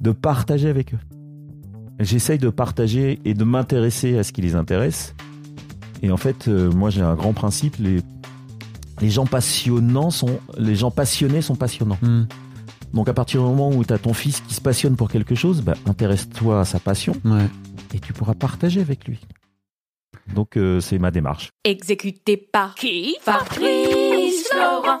de partager avec eux. J'essaye de partager et de m'intéresser à ce qui les intéresse. Et en fait, euh, moi, j'ai un grand principe les, les gens passionnants sont les gens passionnés sont passionnants. Hmm. Donc à partir du moment où tu as ton fils qui se passionne pour quelque chose, bah, intéresse-toi à sa passion Ouais. et tu pourras partager avec lui. Donc euh, c'est ma démarche. Exécuté par qui? Fabrice Florent.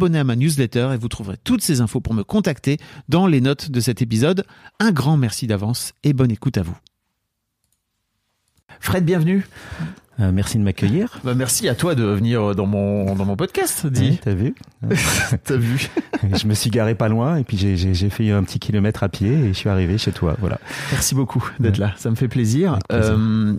À ma newsletter et vous trouverez toutes ces infos pour me contacter dans les notes de cet épisode. Un grand merci d'avance et bonne écoute à vous. Fred, bienvenue. Euh, merci de m'accueillir. Bah, merci à toi de venir dans mon, dans mon podcast. Oui, T'as vu T'as vu Je me suis garé pas loin et puis j'ai- fait un petit kilomètre à pied et je suis arrivé chez toi. Voilà. Merci beaucoup d'être là, ça me fait plaisir. Euh,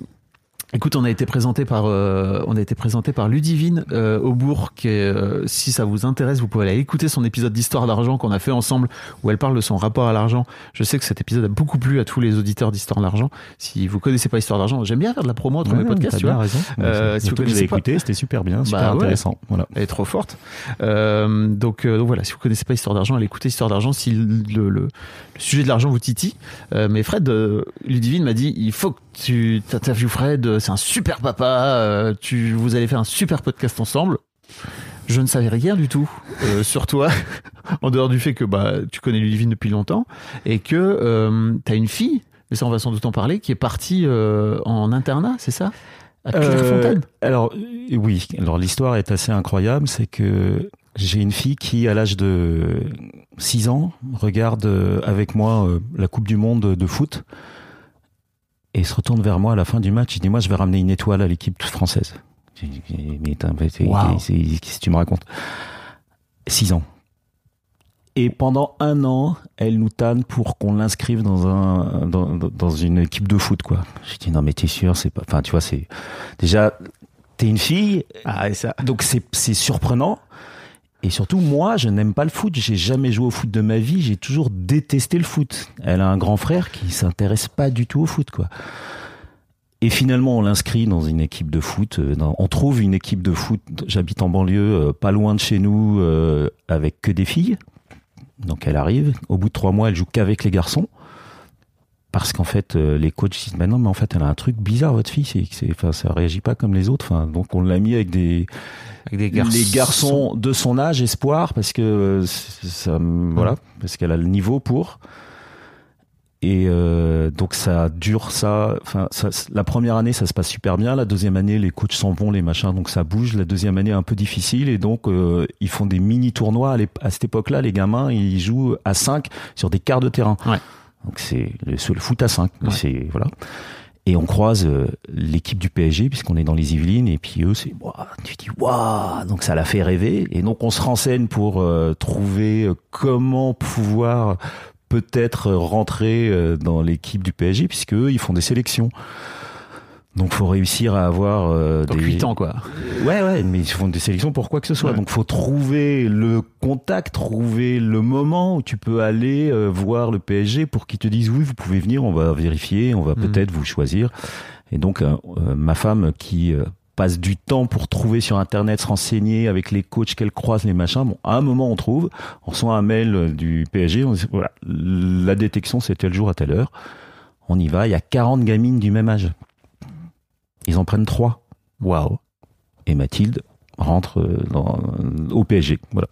écoute, on a été présenté par euh, on a été présenté par Ludivine euh, Aubourg, qui est, euh, si ça vous intéresse, vous pouvez aller écouter son épisode d'Histoire d'argent qu'on a fait ensemble, où elle parle de son rapport à l'argent. Je sais que cet épisode a beaucoup plu à tous les auditeurs d'Histoire d'argent. Si vous connaissez pas Histoire d'argent, j'aime bien faire de la promo entre mes podcasts, tu vois. raison. Euh, si vous connaissez pas- écouté, c'était super bien, super Bah ouais. intéressant. Voilà. Elle est trop forte. Euh, donc, euh, donc voilà, si vous connaissez pas Histoire d'argent, allez écouter Histoire d'argent si le, le, le sujet de l'argent vous titille. Euh, mais Fred, Ludivine m'a dit, il faut que tu t'interviewes Fred, c'est un super papa, euh, tu, vous allez faire un super podcast ensemble. Je ne savais rien du tout euh, sur toi, en dehors du fait que bah, tu connais Ludivine depuis longtemps et que euh, tu as une fille, mais ça on va sans doute en parler, qui est partie en internat, c'est ça? À Clairefontaine Euh, alors oui, alors l'histoire est assez incroyable, c'est que j'ai une fille qui, à l'âge de 6 ans, regarde avec moi la Coupe du Monde de foot et se retourne vers moi à la fin du match. Il dit moi je vais ramener une étoile à l'équipe française. J'ai dit, Mais qu'est-ce que tu me racontes? 6 ans. Et pendant un an, elle nous tanne pour qu'on l'inscrive dans un dans, dans- dans une équipe de foot quoi. J'ai dit non mais t'es sûr c'est pas. Enfin tu vois c'est déjà t'es une fille Ah, et ça. donc c'est c'est surprenant. Et surtout, moi, je n'aime pas le foot. J'ai jamais joué au foot de ma vie. J'ai toujours détesté le foot. Elle a un grand frère qui s'intéresse pas du tout au foot, quoi. Et finalement, on l'inscrit dans une équipe de foot. euh, on trouve une équipe de foot. J'habite en banlieue, euh, pas loin de chez nous, euh, avec que des filles. Donc elle arrive. Au bout de trois mois, elle joue qu'avec les garçons. Parce qu'en fait, les coachs disent, bah non, mais en fait, elle a un truc bizarre, votre fille, c'est, enfin, ça réagit pas comme les autres. Donc on l'a mis avec des, Avec des garçons. les garçons de son âge, espoir, parce que euh, ça, voilà, parce qu'elle a le niveau pour. Et euh, donc ça dure ça. Enfin, ça- la première année, ça se passe super bien. La deuxième année, les coachs s'en vont, les machins, donc ça bouge. La deuxième année, un peu difficile, et donc euh, ils font des mini tournois. À, cette époque-là, les gamins, ils jouent à 5 sur des quarts de terrain. Ouais. Donc c'est le, foot à 5 Ouais. C'est voilà. Et on croise euh, l'équipe du PSG puisqu'on est dans les Yvelines et puis eux c'est tu dis waouh donc ça l'a fait rêver et donc on se renseigne pour euh, trouver euh, comment pouvoir peut-être rentrer dans l'équipe du PSG puisque eux ils font des sélections. Donc faut réussir à avoir euh, Donc des 8 ans, quoi. Ouais, ouais, mais ils font des sélections pour quoi que ce soit. Ouais. Donc, faut trouver le contact, trouver le moment où tu peux aller euh, voir le PSG pour qu'ils te disent oui, vous pouvez venir, on va vérifier, on va Mhm. peut-être vous choisir. Et donc, euh, euh, ma femme qui euh, passe du temps pour trouver sur Internet, se renseigner avec les coachs qu'elle croise, les machins. Bon, à un moment, on trouve, on reçoit un mail euh, du PSG, on dit, voilà, la détection, c'est tel jour à telle heure. On y va, il y a 40 gamines du même âge. Ils en prennent trois Waouh. et Mathilde rentre euh, dans, au PSG. Voilà.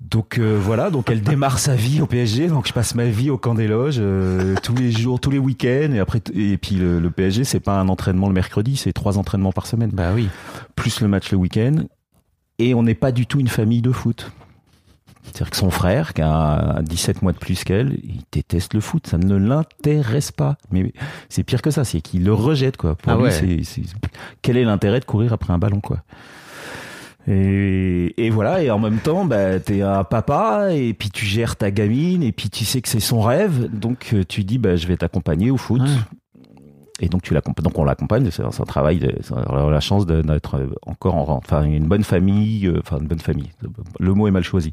Donc euh, voilà, donc elle démarre sa vie au PSG. Donc je passe ma vie au camp des loges euh, tous les jours, tous les week-ends. Et après, et puis le, le PSG, c'est pas un entraînement le mercredi, c'est trois entraînements par semaine, Bah oui. plus le match le week-end. Et on n'est pas du tout une famille de foot. C'est-à-dire que son frère, qui a 17 mois de plus qu'elle, il déteste le foot. Ça ne l'intéresse pas. Mais c'est pire que ça, c'est qu'il le rejette, quoi. Pour Ah lui, ouais. c'est, c'est- quel est l'intérêt de courir après un ballon, quoi? Et, et voilà, et en même temps, bah, t'es un papa, et puis tu gères ta gamine, et puis tu sais que c'est son rêve, donc euh, tu dis, bah, je vais t'accompagner au foot. Et donc tu donc on l'accompagne, c'est un, travail, de- on a la chance d'être euh, encore en, enfin une bonne famille, euh, enfin une bonne famille. Le mot est mal choisi.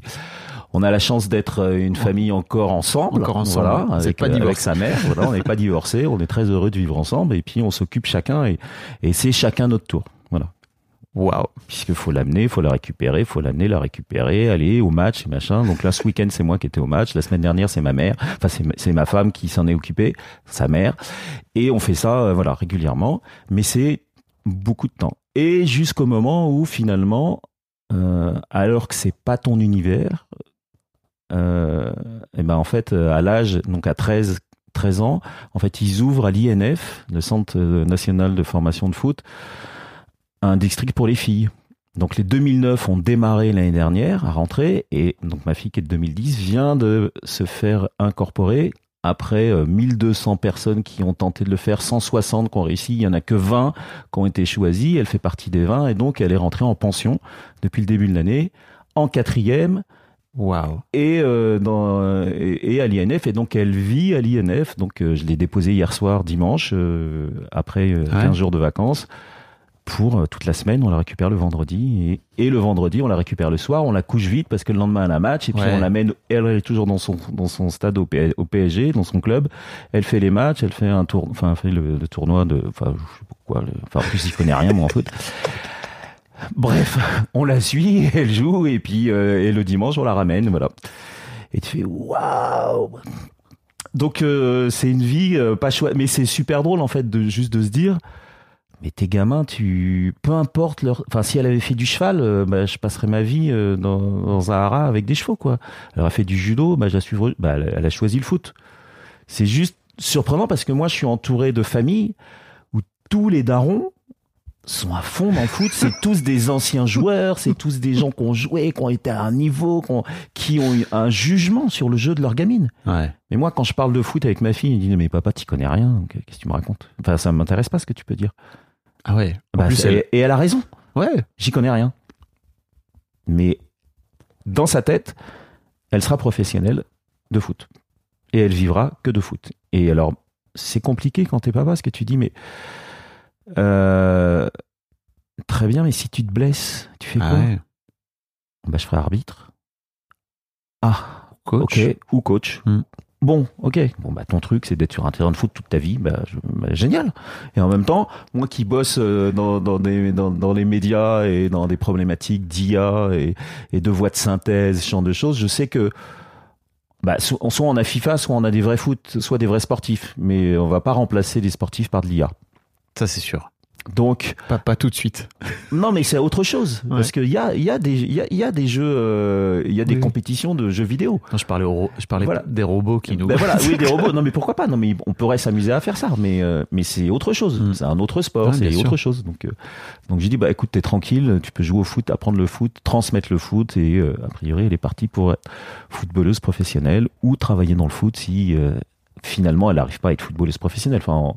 On a la chance d'être euh, une famille encore ensemble, Encore ensemble. voilà, avec, pas avec sa mère. Voilà, on n'est pas divorcés, on est très heureux de vivre ensemble, et puis on s'occupe chacun, et, et c'est chacun notre tour. Waouh. Puisqu'il faut l'amener, il faut la récupérer, faut l'amener, la récupérer, aller au match et machin. Donc là, ce week-end, c'est moi qui étais au match. La semaine dernière, c'est ma mère. Enfin, c'est ma- femme qui s'en est occupée, sa mère. Et on fait ça, euh, voilà, régulièrement. Mais c'est beaucoup de temps. Et jusqu'au moment où, finalement, euh, alors que c'est pas ton univers, euh, et ben en fait, euh, à l'âge, donc à 13, 13 ans, en fait, ils ouvrent à l'INF, le Centre national de formation de foot, un district pour les filles. Donc les 2009 ont démarré l'année dernière à rentrer et donc ma fille qui est de 2010 vient de se faire incorporer après euh, 1200 personnes qui ont tenté de le faire, 160 qui ont réussi, il y en a que 20 qui ont été choisis, elle fait partie des 20 et donc elle est rentrée en pension depuis le début de l'année en quatrième. Et, euh, dans, et, et à l'INF. Et donc elle vit à l'INF. Donc euh, je l'ai déposée hier soir dimanche euh, après euh, Ouais. 15 jours de vacances pour euh, toute la semaine on la récupère le vendredi et, et le vendredi on la récupère le soir on la couche vite parce que le lendemain elle a un match et puis Ouais. on l'amène elle est toujours dans son dans son stade au, PSG dans son club elle fait les matchs elle fait un tour enfin elle fait le, le tournoi de enfin je sais pas quoi le- enfin en plus il connaît rien moi en foot Bref, on la suit, elle joue, et puis euh, et le dimanche, on la ramène, voilà. Et tu fais waouh Donc euh, c'est une vie euh, pas chouette, mais c'est super drôle en fait de juste de se dire, mais tes gamins, tu, peu importe leur, enfin si elle avait fait du cheval, euh, bah, je passerais ma vie euh, dans, dans un haras avec des chevaux quoi. Elle aurait fait du judo, bah, suivrai- bah, elle, a choisi le foot. C'est juste surprenant parce que moi je suis entouré de familles où tous les darons sont à fond dans le foot. C'est tous des anciens joueurs, c'est tous des gens qui ont joué, qui ont été à un niveau, qui ont, qui ont eu un jugement sur le jeu de leur gamine. Ouais. Mais moi, quand je parle de foot avec ma fille, elle dit mais papa, tu connais rien. Qu'est-ce que tu me racontes? Enfin, ça m'intéresse pas ce que tu peux dire. Ah ouais. En Bah, plus, c'est- elle... Et elle a raison. Ouais. J'y connais rien. Mais dans sa tête, elle sera professionnelle de foot. Et elle vivra que de foot. Et alors, c'est compliqué quand t'es papa, parce que tu dis, mais. euh, très bien, mais si tu te blesses, tu fais Ah quoi ouais. Bah, je ferai arbitre. Ah, Coach. Ou coach. Hmm. Bon, ok. Bon, bah, ton truc, c'est d'être sur un terrain de foot toute ta vie. Bah, je- bah, génial. Et en même temps, moi qui bosse euh, dans, dans, des, dans, dans les médias et dans des problématiques d'IA et, et de voix de synthèse, ce genre de choses, je sais que bah, so- soit on a FIFA, soit on a des vrais foot, soit des vrais sportifs. Mais on va pas remplacer les sportifs par de l'IA. Ça, c'est sûr. Donc, Pas, pas tout de suite. non, mais c'est autre chose. Ouais. Parce qu'il y a, il y, a des- y, a, il y a des jeux, euh, il y a des Oui. compétitions de jeux vidéo. Non, je parlais, au ro- je parlais Voilà. des robots qui nous. Ben voilà, oui, des robots. Non, mais pourquoi pas? Non, mais on pourrait s'amuser à faire ça, mais euh, mais c'est autre chose. Mm. C'est un autre sport, c'est autre chose. Donc euh, donc j'ai dit bah écoute, t'es tranquille, tu peux jouer au foot, apprendre le foot, transmettre le foot et a priori elle est partie pour être footballeuse professionnelle ou travailler dans le foot si finalement elle n'arrive pas à être footballeuse professionnelle. Enfin, en-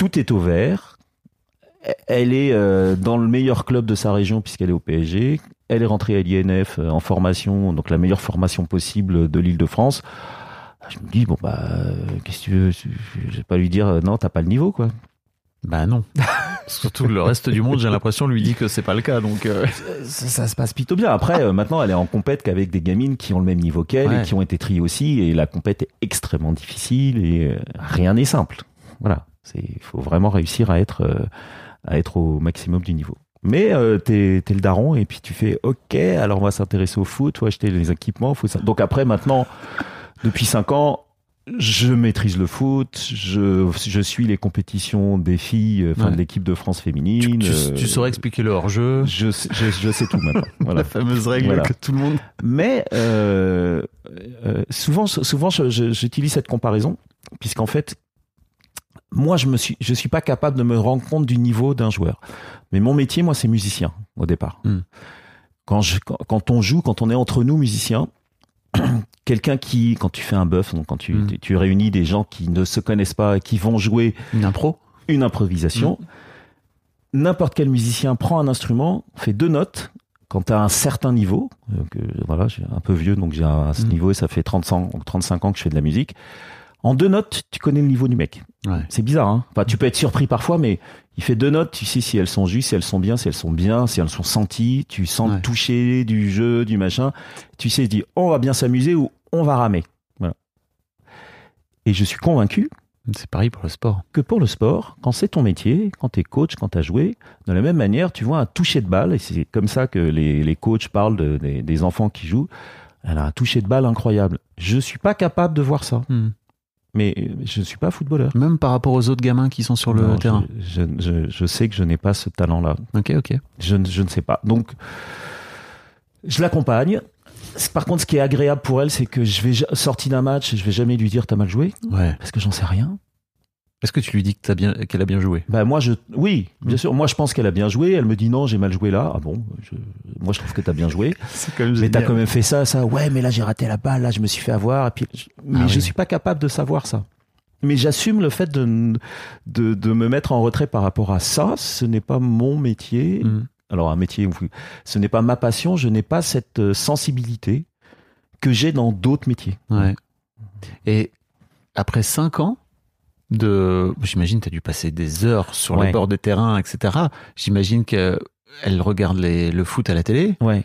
Tout est au vert. Elle est euh, dans le meilleur club de sa région puisqu'elle est au PSG. Elle est rentrée à l'INF euh, en formation, donc la meilleure formation possible de l'Île-de-France. Je me dis bon bah euh, qu'est-ce que tu veux Je vais pas lui dire non t'as pas le niveau quoi. Bah non. Surtout le reste du monde, j'ai l'impression, lui dit que c'est pas le cas. Donc, euh, Ça, ça se passe plutôt bien. Après euh, maintenant elle est en compète qu'avec des gamines qui ont le même niveau qu'elle Ouais. et qui ont été triées aussi et la compète est extrêmement difficile et euh, rien n'est simple. Voilà, il faut vraiment réussir à être euh, à être au maximum du niveau. Mais euh, t'es t'es le daron et puis tu fais ok alors on va s'intéresser au foot, faut acheter les équipements, faut ça. donc après maintenant depuis cinq ans je maîtrise le foot, je, je suis les compétitions des filles, euh, enfin Ouais. de l'équipe de France féminine. tu- euh, tu saurais expliquer le hors-jeu. je, sais- je, je sais tout maintenant. Voilà. La fameuse règle Voilà. que tout le monde. Mais euh, euh, souvent, souvent, j'utilise cette comparaison puisqu'en fait, moi, je me suis, je suis pas capable de me rendre compte du niveau d'un joueur. Mais mon métier, moi, c'est musicien au départ. Hmm. Quand, je, quand, quand on joue, quand on est entre nous musiciens, quelqu'un qui, quand tu fais un bœuf, donc quand tu, Hmm. tu, tu réunis des gens qui ne se connaissent pas, et qui vont jouer Une impro une improvisation. N'importe quel musicien prend un instrument, fait deux notes. Quand tu as un certain niveau, euh, voilà, j'ai un peu vieux, donc j'ai un, à ce niveau et ça fait 30 ans, 35 ans que je fais de la musique. En deux notes, tu connais le niveau du mec. Ouais. C'est bizarre, hein Enfin, tu peux être surpris parfois, mais il fait deux notes, tu sais si elles sont justes, si elles sont bien, si elles sont bien, si elles sont senties, tu sens Ouais. le toucher du jeu, du machin. Tu sais, dis, on va bien s'amuser ou on va ramer. Voilà. Et je suis convaincu C'est pareil pour le sport. que pour le sport, quand c'est ton métier, quand tu es coach, quand tu as joué, de la même manière, tu vois un toucher de balle, et c'est comme ça que les, les coachs parlent de- des, des enfants qui jouent, elle a un toucher de balle incroyable. Je suis pas capable de voir ça, Hmm. Mais je ne suis pas footballeur. Même par rapport aux autres gamins qui sont sur le Non, terrain. Je, je- je sais que je n'ai pas ce talent-là. Ok, ok. Je, ne- je ne sais pas. Donc, je l'accompagne. Par contre, ce qui est agréable pour elle, c'est que je vais ja- sorti d'un match, je vais jamais lui dire t'as mal joué, Ouais. parce que j'en sais rien. Est-ce que tu lui dis que t'as bien, qu'elle a bien joué? Bah moi je oui bien Mm. sûr. Moi je pense qu'elle a bien joué. Elle me dit non j'ai mal joué là. Ah bon je- moi je trouve que t'as bien joué. Quand même mais t'as quand même fait ça ça. Ouais mais là j'ai raté la balle. Là je me suis fait avoir. Et puis je- mais Ah je oui. suis pas capable de savoir ça. Mais j'assume le fait de, de de me mettre en retrait par rapport à ça. Ce n'est pas mon métier. Hmm. alors un métier ce n'est pas ma passion. Je n'ai pas cette euh, sensibilité que j'ai dans d'autres métiers. Ouais. Et après 5 ans de, j'imagine, tu as dû passer des heures sur les Ouais. bords de terrain, etc. J'imagine qu'elle regarde les- le foot à la télé. Ouais,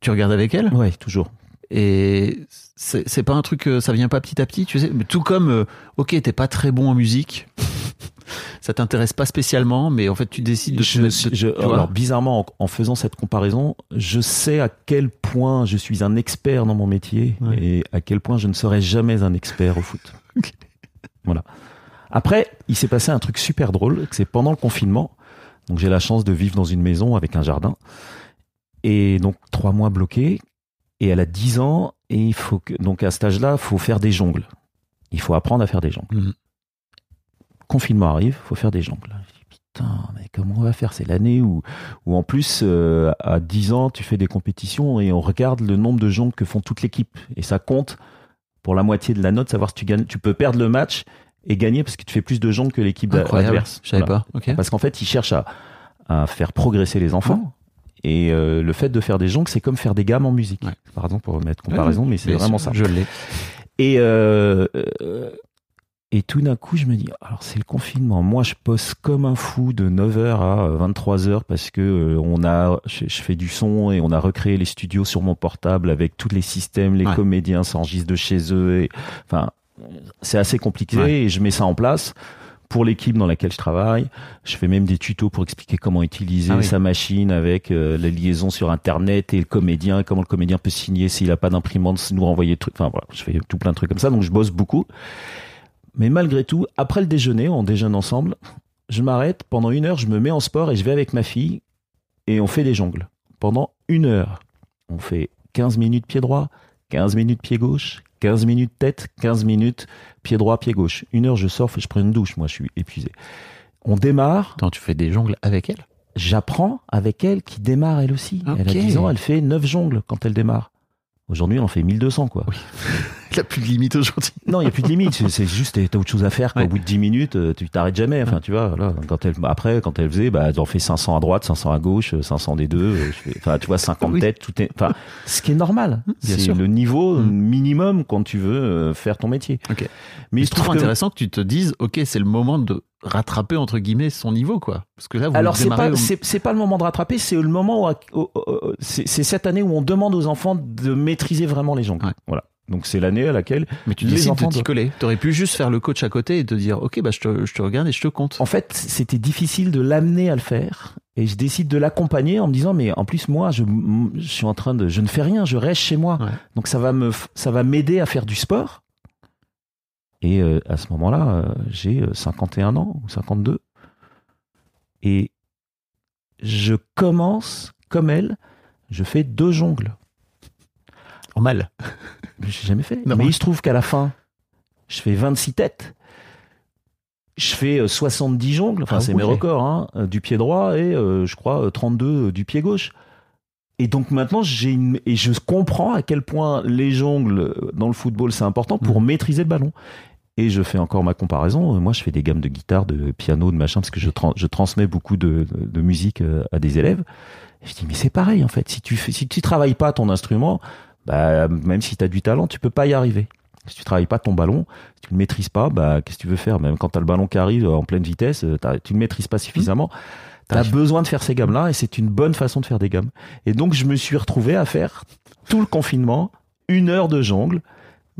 Tu regardes avec elle? Ouais, toujours. Et c'est pas un truc, euh, ça vient pas petit à petit, tu sais. Mais tout comme, euh, ok, t'es pas très bon en musique, ça t'intéresse pas spécialement, mais en fait, tu décides de. te Je- alors bizarrement, en, en faisant cette comparaison, je sais à quel point je suis un expert dans mon métier Ouais. et à quel point je ne serai jamais un expert au foot. Voilà. Après, il s'est passé un truc super drôle, c'est pendant le confinement. Donc j'ai la chance de vivre dans une maison avec un jardin et donc trois mois bloqués. Et elle a 10 ans et il faut que donc à cet âge-là, il faut faire des jongles. Il faut apprendre à faire des jongles. Mhm. Confinement arrive, faut faire des jongles. Je dis, Putain, mais comment on va faire? C'est l'année où, où en plus, euh, à 10 ans, tu fais des compétitions et on regarde le nombre de jongles que font toute l'équipe. Et ça compte pour la moitié de la note, savoir si tu gagnes. Tu peux perdre le match et gagner parce que tu fais plus de jongles que l'équipe adverse. je savais Voilà. pas. Ok. Parce qu'en fait, ils cherchent à, à faire progresser les enfants. Et euh, le fait de faire des jongles, c'est comme faire des gammes en musique. Ouais. Pardon pour mettre comparaison, mais c'est vraiment sûr, ça. Je l'ai. Et, euh, euh, et tout d'un coup, je me dis, alors c'est le confinement. Moi, je poste comme un fou de 9h à 23h parce que euh, on a, je, je fais du son et on a recréé les studios sur mon portable avec tous les systèmes, les Ouais. comédiens s'enregistrent de chez eux. Et, enfin, c'est assez compliqué Ouais. et je mets ça en place pour l'équipe dans laquelle je travaille. Je fais même des tutos pour expliquer comment utiliser Ah oui. sa machine avec euh, la liaison sur Internet et le comédien, comment le comédien peut signer s'il n'a pas d'imprimante, nous renvoyer le truc. Enfin voilà, je fais tout plein de trucs comme ça, donc je bosse beaucoup. Mais malgré tout, après le déjeuner, on déjeune ensemble, je m'arrête, pendant une heure, je me mets en sport et je vais avec ma fille et on fait des jongles. Pendant une heure, on fait 15 minutes pied droit, 15 minutes pied gauche, 15 minutes tête, 15 minutes pied droit, pied gauche. Une heure, je sors et je prends une douche, moi je suis épuisé. On démarre, Attends, tu fais des jongles avec elle? J'apprends avec elle qui démarre elle aussi. Elle a Ok. 10 ans, elle fait 9 jongles quand elle démarre. Aujourd'hui, elle en fait 1200 quoi. Il a plus de limite aujourd'hui. Non, il n'y a plus de limite. C'est- juste, t'as autre chose à faire. quoi. Ouais. Au bout de 10 minutes, euh, tu t'arrêtes jamais. Enfin, tu vois, voilà. Quand elle, après, quand elle faisait, bah, elle en fait 500 à droite, 500 à gauche, euh, 500 des deux. euh, Enfin, tu vois, 50 Oui. têtes, tout est, enfin, ce qui est normal. Bien C'est sûr. le niveau Mm. minimum quand tu veux euh, faire ton métier. Ok. Mais je trouve que- intéressant que tu te dises, ok, c'est le moment de rattraper entre guillemets son niveau, quoi. Parce que là, vous Alors c'est pas au- c'est pas le moment de rattraper, c'est le moment où, où- où- c'est c'est cette année où on demande aux enfants de maîtriser vraiment les jongles. Ouais. Voilà. Donc c'est l'année à laquelle Mais tu les décides enfants de t'y coller. T'aurais pu juste faire le coach à côté et te dire, ok, bah je te, je te regarde et je te compte. en fait, c'était difficile de l'amener à le faire. Et je décide de l'accompagner en me disant, mais en plus, moi, je, je suis en train de, je ne fais rien, je reste chez moi. Ouais. Donc ça va me, ça va m'aider à faire du sport. Et euh, à ce moment-là, euh, j'ai euh, 51 ans ou 52. Et je commence, comme elle, je fais deux jongles. Normal. Mais J'ai jamais fait. Mais il se trouve qu'à la fin, je fais 26 têtes. Je fais euh, 70 jongles, enfin Ah c'est mes records, hein, euh, du pied droit et euh, je crois euh, 32 euh, du pied gauche. Et donc maintenant, j'ai une... et je comprends à quel point les jongles euh, dans le football c'est important pour Mhm. maîtriser le ballon. Et je fais encore ma comparaison. Euh, Moi, je fais des gammes de guitare, de piano, de machin, parce que je, tran- je transmets beaucoup de, musique euh, à des élèves. Et je dis, mais c'est pareil en fait. Si tu fais, si tu travailles pas ton instrument, bah, même si tu as du talent, tu peux pas y arriver. Si tu travailles pas ton ballon, si tu le maîtrises pas, bah, qu'est-ce que tu veux faire? Même quand tu as le ballon qui arrive en pleine vitesse, euh, tu le maîtrises pas suffisamment. Tu as T'as- besoin de faire ces gammes-là et c'est une bonne façon de faire des gammes. Et donc, je me suis retrouvé à faire tout le confinement, une heure de jongle,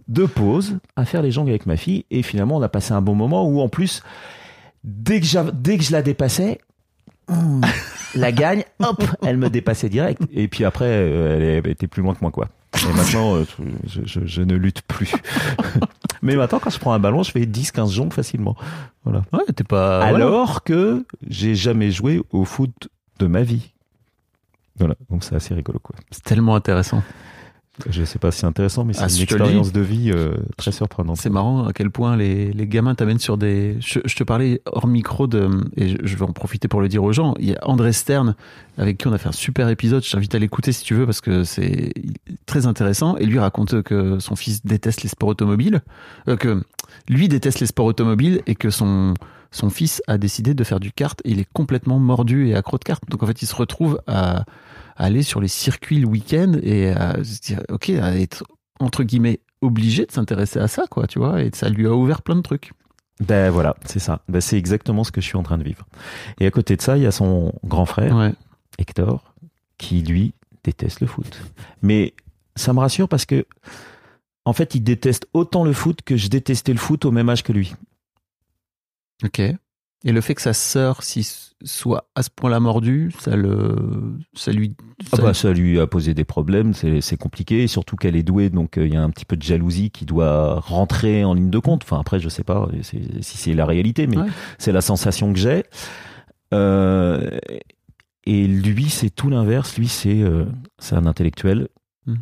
de pause, à faire les jongles avec ma fille. Et finalement, on a passé un bon moment où, en plus, dès que, dès que je la dépassais, hum, la gagne, hop, elle me dépassait direct. Et puis après, euh, elle était plus loin que moi, quoi. Et maintenant, euh, je, je- je ne lutte plus. Mais maintenant, quand je prends un ballon, je fais 10-15 jongles facilement. Voilà. Ouais, t'es pas. Alors que j'ai jamais joué au foot de ma vie. Voilà, donc c'est assez rigolo, quoi. C'est tellement intéressant. Je sais pas si c'est intéressant, mais c'est Ah, une expérience de vie euh, très surprenante. C'est marrant à quel point les, les gamins t'amènent sur des. Je, je te parlais hors micro de. Et je, je vais en profiter pour le dire aux gens. Il y a André Stern, avec qui on a fait un super épisode. Je t'invite à l'écouter si tu veux, parce que c'est très intéressant. Et lui raconte que son fils déteste les sports automobiles. euh, que lui déteste les sports automobiles et que son, son fils a décidé de faire du kart. Et il est complètement mordu et accro de kart. Donc en fait, il se retrouve à aller sur les circuits le week-end et à se dire, ok, à être entre guillemets obligé de s'intéresser à ça, quoi, tu vois, et ça lui a ouvert plein de trucs. Ben voilà, c'est ça. Ben, c'est exactement ce que je suis en train de vivre. Et à côté de ça, il y a son grand frère, Ouais. Hector, qui lui déteste le foot. Mais ça me rassure parce que, en fait, il déteste autant le foot que je détestais le foot au même âge que lui. Ok. Et le fait que sa sœur s'y soit à ce point-là mordue, ça le, ça lui, Ah ça- bah, ça lui a posé des problèmes, c'est compliqué, et surtout qu'elle est douée, donc euh, il y a un petit peu de jalousie qui doit rentrer en ligne de compte. Enfin après, je sais pas c'est- si c'est la réalité, mais Ouais. c'est la sensation que j'ai. Euh, et lui, c'est tout l'inverse. Lui, c'est euh, un intellectuel. Hmm.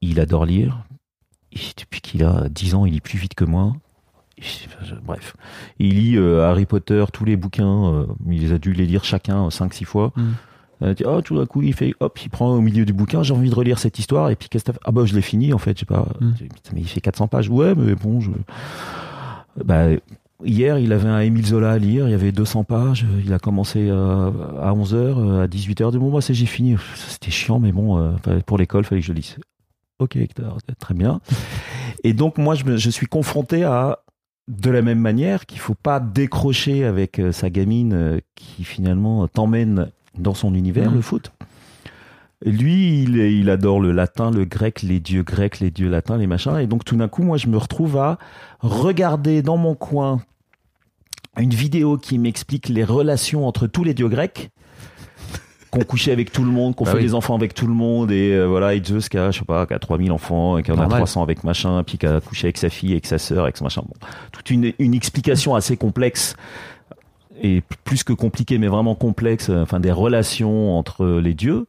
Il adore lire. Et depuis qu'il a 10 ans, il lit plus vite que moi. Bref, il lit euh, Harry Potter, tous les bouquins. euh, il les a dû les lire chacun 5-6 fois. Hmm. Euh, tu- oh, tout d'un coup, il fait, hop, il prend au milieu du bouquin, j'ai envie de relire cette histoire, et puis qu'est-ce que Ah bah, je l'ai fini, en fait, je sais pas. Mm. Mais il fait 400 pages. Ouais, mais bon, je. Bah, hier, il avait un Émile Zola à lire, il y avait 200 pages, il a commencé à 11h, à 18h, de bon, moi, c'est j'ai fini. C'était chiant, mais bon, pour l'école, fallait que je lise. Ok, Hector, très bien. Et donc, moi, je, me- je suis confronté à, de la même manière, qu'il faut pas décrocher avec euh, sa gamine euh, qui finalement t'emmène dans son univers, Mhm. le foot. Lui, il adore le latin, le grec, les dieux grecs, les dieux latins, les machins. Et donc, tout d'un coup, moi, je me retrouve à regarder dans mon coin une vidéo qui m'explique les relations entre tous les dieux grecs qu'on couchait avec tout le monde, qu'on Bah fait oui. des enfants avec tout le monde, et euh, voilà, et Zeus qui a, je sais pas, qui a 3000 enfants, et qui en a Normal. 300 avec machin, puis qui a couché avec sa fille, avec sa sœur, avec ce machin. Bon, toute une, une explication assez complexe, et plus que compliquée, mais vraiment complexe, euh, enfin des relations entre les dieux.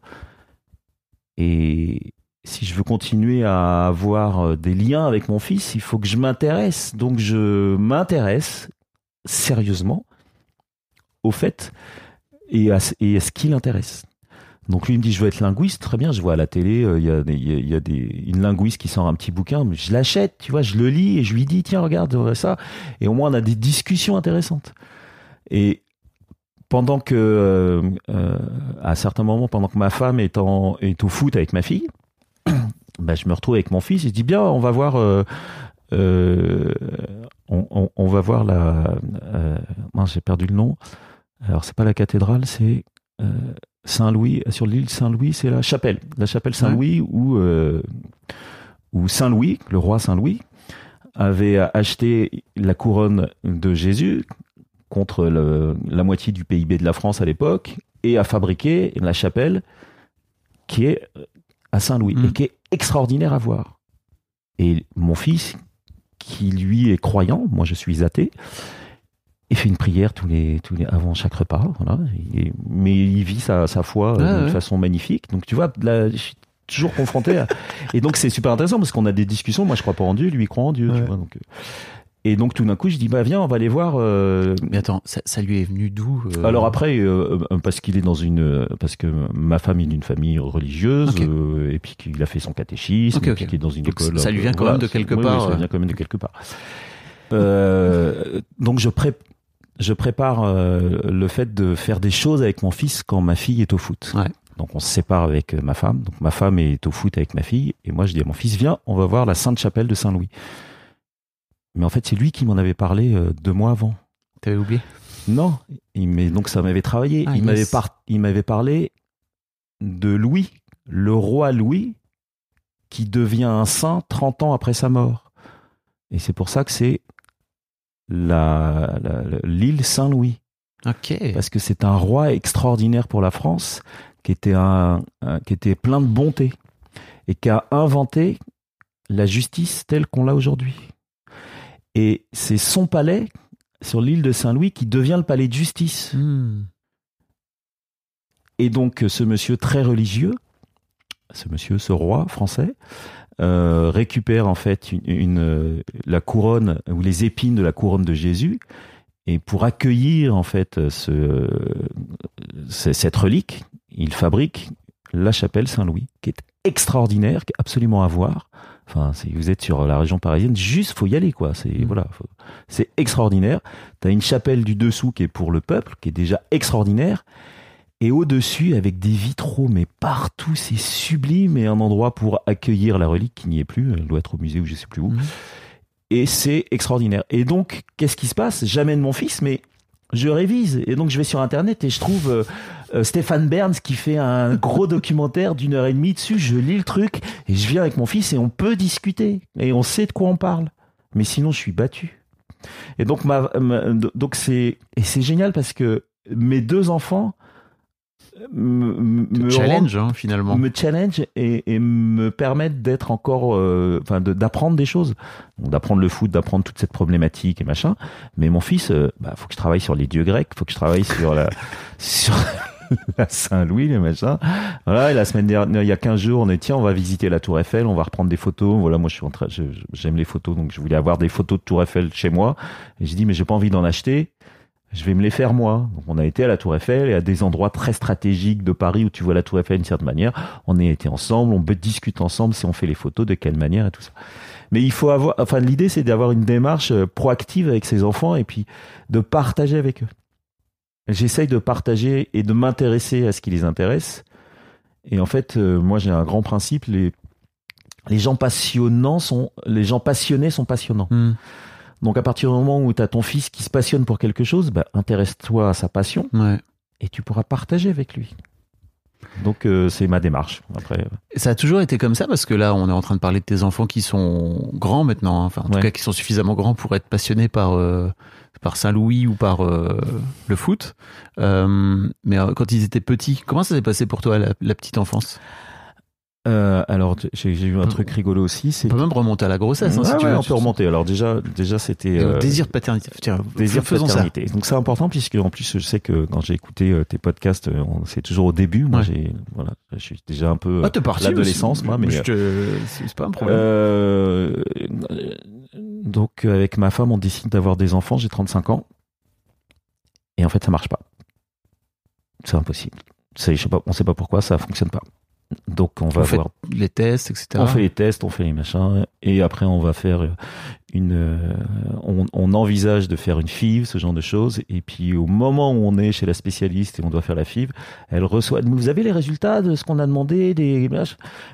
Et si je veux continuer à avoir euh, des liens avec mon fils, il faut que je m'intéresse. Donc je m'intéresse sérieusement au fait et à, ce- qui l'intéresse. Donc lui me dit je veux être linguiste, très bien, je vois à la télé, euh, il y a, une linguiste qui sort un petit bouquin, je l'achète, tu vois, je le lis et je lui dis tiens regarde ça, et au moins on a des discussions intéressantes. Et pendant que, euh, euh, à certains moments, pendant que ma femme est, au foot avec ma fille, bah, je me retrouve avec mon fils et je dis bien on va voir... on, on- va voir la. J'ai perdu le nom. Alors, c'est pas la cathédrale, c'est euh, Saint-Louis. Sur l'île Saint-Louis, c'est la chapelle. La chapelle Saint-Louis où, euh, où Saint-Louis, le roi Saint-Louis, avait acheté la couronne de Jésus contre le- la moitié du PIB de la France à l'époque et a fabriqué la chapelle qui est à Saint-Louis Mm. et qui est extraordinaire à voir. Et mon fils, qui lui est croyant, moi je suis athée, il fait une prière tous les, tous les, avant chaque repas, voilà. Et- mais il vit sa, sa foi euh, Ah, d'une ouais. façon magnifique. Donc tu vois, là, je suis toujours confronté à... Et donc c'est super intéressant parce qu'on a des discussions, moi je crois pas en Dieu, lui il croit en Dieu, tu vois. Donc, euh, et donc tout d'un coup je dis, bah viens, on va aller voir... euh, Mais attends, ça, ça lui est venu d'où euh, alors après, euh, parce qu'il est dans une, parce que ma femme est d'une famille religieuse, Ok. euh, et puis qu'il a fait son catéchisme, Ok, et ok. puis qu'il est dans une Donc, école. ça lui vient quand voilà, même de quelque oui, oui, part, ça vient quand même de quelque part. Donc je pré- je prépare euh, le fait de faire des choses avec mon fils quand ma fille est au foot. Ouais. Donc on se sépare avec euh, ma femme. Donc ma femme est au foot avec ma fille, et moi je dis à mon fils viens, on va voir la Sainte Chapelle de Saint Louis. Mais en fait c'est lui qui m'en avait parlé euh, deux mois avant. T'avais oublié? Non, donc ça m'avait travaillé. Ah, il m'avait yes. par- il m'avait parlé de Louis, le roi Louis, qui devient un saint 30 ans après sa mort. Et c'est pour ça que c'est l'île Saint-Louis, Ok. parce que c'est un roi extraordinaire pour la France, qui était un, un- qui était plein de bonté et qui a inventé la justice telle qu'on l'a aujourd'hui. Et c'est son palais sur l'île de Saint-Louis qui devient le palais de justice. Hmm. Et donc, ce monsieur très religieux, ce monsieur, ce roi français, euh, récupère en fait une, une, euh, la couronne ou les épines de la couronne de Jésus. Et pour accueillir en fait ce, ce- cette relique, il fabrique la chapelle Saint-Louis, qui est extraordinaire, qui est absolument à voir. Enfin, si vous êtes sur la région parisienne, juste faut y aller quoi. C'est Mm. voilà, c'est extraordinaire. T'as une chapelle du dessous qui est pour le peuple, qui est déjà extraordinaire. Et au-dessus, avec des vitraux, mais partout, c'est sublime et un endroit pour accueillir la relique qui n'y est plus. Elle doit être au musée ou je sais plus où. Mhm. Et c'est extraordinaire. Et donc, qu'est-ce qui se passe? J'amène mon fils, mais je révise. Et donc, je vais sur Internet et je trouve euh, euh, Stéphane Berns qui fait un gros documentaire d'une heure et demie dessus. Je lis le truc et je viens avec mon fils et on peut discuter. Et on sait de quoi on parle. Mais sinon, je suis battu. Et donc, ma, ma- donc c'est, et c'est génial parce que mes deux enfants me, challenge, hein, finalement. me challenge et, et me permettent d'être encore, euh, enfin, de- d'apprendre des choses, d'apprendre le foot, d'apprendre toute cette problématique et machin. Mais mon fils, euh, bah, faut que je travaille sur les dieux grecs, faut que je travaille sur la, sur la Saint-Louis, les machins. Voilà, et la semaine dernière, il y a 15 jours, on est tiens, on va visiter la Tour Eiffel, on va reprendre des photos. Voilà, moi, je suis en train, j'aime les photos, donc je voulais avoir des photos de Tour Eiffel chez moi. Et j'ai dit, mais j'ai pas envie d'en acheter. Je vais me les faire moi. Donc on a été à la Tour Eiffel et à des endroits très stratégiques de Paris où tu vois la Tour Eiffel d'une certaine manière. On est été ensemble, on discute ensemble si on fait les photos, de quelle manière et tout ça. Mais il faut avoir, enfin l'idée c'est d'avoir une démarche euh, proactive avec ses enfants et puis de partager avec eux. J'essaye de partager et de m'intéresser à ce qui les intéresse. Et en fait, euh, moi j'ai un grand principe, les, les gens passionnants sont, les gens passionnés sont passionnants. Hmm. Donc à partir du moment où tu as ton fils qui se passionne pour quelque chose, bah, intéresse-toi à sa passion Ouais. et tu pourras partager avec lui. Donc euh, c'est ma démarche. Après, euh, Ça a toujours été comme ça parce que là, on est en train de parler de tes enfants qui sont grands maintenant, hein. enfin en tout cas qui sont suffisamment grands pour être passionnés par euh, par Saint-Louis ou par euh, le foot. Mais quand ils étaient petits, comment ça s'est passé pour toi la, la petite enfance? Euh, alors j'ai vu un truc rigolo aussi. On peut même remonter à la grossesse. hein, si tu veux. on peut remonter. Alors déjà, déjà c'était euh, désir de paternité. Tiens, désir faisons ça. paternité. Donc c'est important puisque en plus je sais que quand j'ai écouté euh, tes podcasts, euh, c'est toujours au début. Moi Ouais. j'ai voilà, je suis déjà un peu Ah, l'adolescence, moi, mais c'est pas un problème. Donc avec ma femme, on décide d'avoir des enfants. J'ai 35 ans et en fait, ça marche pas. C'est impossible. Je sais pas, on sait pas pourquoi ça fonctionne pas. Donc on va voir. les tests, etc. On fait les tests, on fait les machins, et après on va faire une. euh, on, on envisage de faire une FIV, ce genre de choses, et puis au moment où on est chez la spécialiste et on doit faire la FIV, elle reçoit. Vous avez les résultats de ce qu'on a demandé, des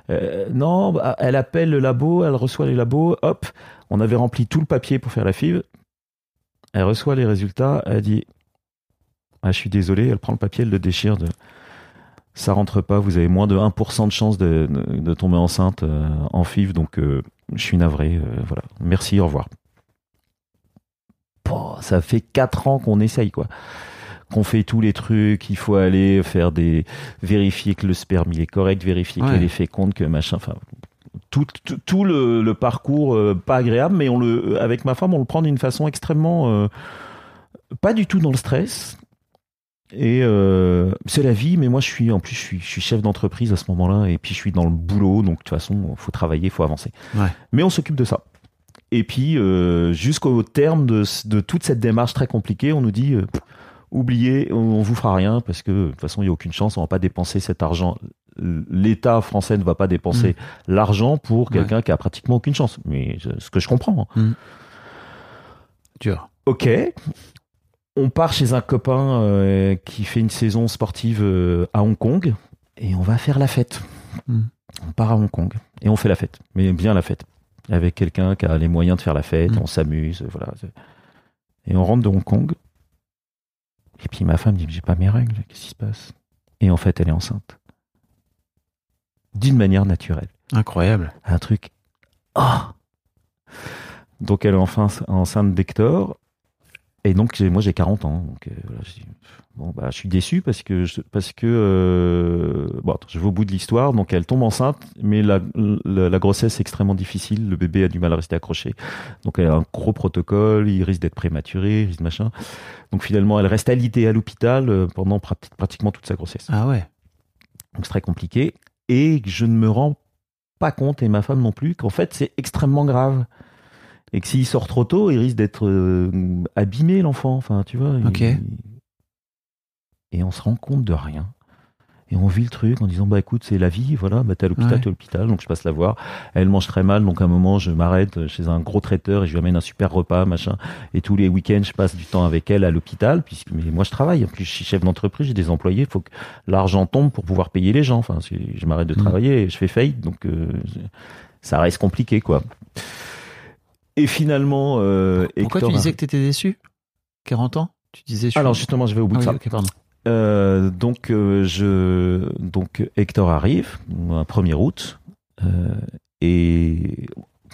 Euh, Non, bah, elle appelle le labo, elle reçoit les labos, hop, on avait rempli tout le papier pour faire la FIV. Elle reçoit les résultats, elle dit ah, je suis désolé, elle prend le papier, elle le déchire de ça rentre pas, vous avez moins de 1% de chance de, de, de tomber enceinte euh, en FIV, donc euh, je suis navré, euh, voilà. Merci, au revoir. Pouah, ça fait 4 ans qu'on essaye, quoi. Qu'on fait tous les trucs, il faut aller faire des. vérifier que le sperme il est correct, vérifier Ouais. qu'elle est féconde, que machin, enfin. Tout, tout, tout le, le parcours pas agréable, mais on le, avec ma femme, on le prend d'une façon extrêmement. pas du tout dans le stress. Et euh, c'est la vie, mais moi je suis en plus je suis, je suis chef d'entreprise à ce moment-là, et puis je suis dans le boulot, donc de toute façon faut travailler, faut avancer. Ouais. Mais on s'occupe de ça. Et puis euh, jusqu'au terme de, de toute cette démarche très compliquée, on nous dit euh, oubliez, on, on vous fera rien parce que de toute façon il y a aucune chance, on va pas dépenser cet argent. L'État français ne va pas dépenser l'argent pour quelqu'un qui a pratiquement aucune chance. Mais je- ce que je comprends. hein. Dur. Ok. On part chez un copain euh, qui fait une saison sportive euh, à Hong Kong et on va faire la fête. Hmm. On part à Hong Kong et on fait la fête, mais bien la fête. Avec quelqu'un qui a les moyens de faire la fête, Hmm. on s'amuse, voilà. Et on rentre de Hong Kong. Et puis ma femme dit J'ai pas mes règles, qu'est-ce qui se passe? Et en fait, elle est enceinte. D'une manière naturelle Incroyable. un truc. Oh donc elle est enfin enceinte d'Hector. Et donc moi j'ai 40 ans. Donc euh, voilà, bon, bah, je suis déçu parce que je- parce que euh, bon attends, je vais au bout de l'histoire. Donc elle tombe enceinte, mais la, la, la grossesse est extrêmement difficile. Le bébé a du mal à rester accroché. Donc elle a un gros protocole. Il risque d'être prématuré, il risque de machin. Donc finalement elle reste alitée à l'hôpital euh, pendant prati- pratiquement toute sa grossesse. Ah ouais. Donc c'est très compliqué. Et je ne me rends pas compte, et ma femme non plus, qu'en fait c'est extrêmement grave. Et que s'il sort trop tôt, il risque d'être euh, abîmé, l'enfant. Enfin, tu vois. il- Ok. Et on se rend compte de rien. Et on vit le truc en disant bah écoute c'est la vie voilà bah t'es à l'hôpital Ouais. t'es à l'hôpital donc je passe la voir elle mange très mal donc à un moment je m'arrête chez un gros traiteur et je lui amène un super repas machin et tous les week-ends je passe du temps avec elle à l'hôpital puisque mais moi je travaille en plus je suis chef d'entreprise j'ai des employés il faut que l'argent tombe pour pouvoir payer les gens enfin je m'arrête de Mhm. travailler et je fais faillite donc euh, ça reste compliqué quoi et finalement euh, Pourquoi Hector tu disais a- que t'étais déçu 40 ans Tu disais. je suis- alors justement je vais au bout Ah de oui, ça ok, pardon. euh, donc euh, je donc Hector arrive un 1er août euh, et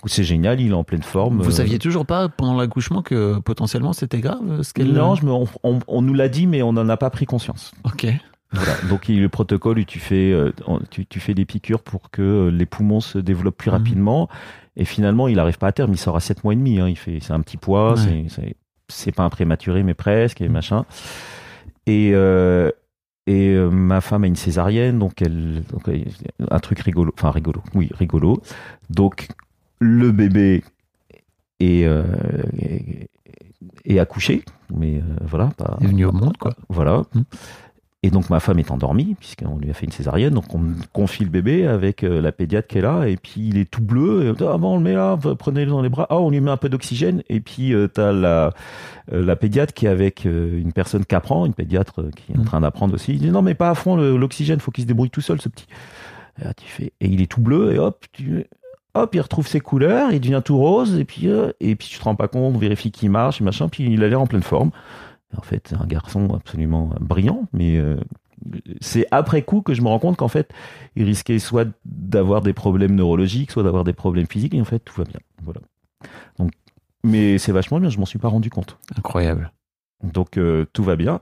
c'est génial, il est en pleine forme. Vous Euh, saviez toujours pas pendant l'accouchement que potentiellement c'était grave euh, ce qu'elle. Non, je me- on, on- on nous l'a dit, mais on n'en a pas pris conscience. Ok. Voilà. Donc il y a le protocole où tu fais, euh, tu, tu fais des piqûres pour que euh, les poumons se développent plus Mhm. rapidement. Et finalement, il n'arrive pas à terme. Il sort à 7 mois et demi. Hein. Il fait, c'est un petit poids. Ouais. c'est- pas un prématuré, mais presque et machin. Et euh, et euh, ma femme a une césarienne, donc elle, donc, euh, un truc rigolo, enfin rigolo, oui rigolo. Donc le bébé est, euh, est, est accouché, mais voilà, pas, Il est venu au monde, quoi. voilà. Mm. Et donc ma femme est endormie puisqu'on lui a fait une césarienne, donc on me confie le bébé avec euh, la pédiatre qui est là et puis il est tout bleu. Et on dit, ah bon, on le met là, prenez-le dans les bras. Ah, on lui met un peu d'oxygène et puis euh, t'as la euh, la pédiatre qui est avec euh, une personne qui apprend, une pédiatre qui est en Mm. train d'apprendre aussi. Il dit non mais pas à fond l'oxygène, faut qu'il se débrouille tout seul ce petit. Et, là, tu fais et il est tout bleu et hop tu hop il retrouve ses couleurs, il devient tout rose et puis euh, et puis tu te rends pas compte, on vérifie qu'il marche machin, puis il a l'air en pleine forme. En fait, c'est un garçon absolument brillant, mais euh, c'est après coup que je me rends compte qu'en fait, il risquait soit d'avoir des problèmes neurologiques, soit d'avoir des problèmes physiques, et en fait, tout va bien. Voilà. Donc, mais c'est vachement bien, je m'en suis pas rendu compte. Incroyable. Donc, euh, tout va bien.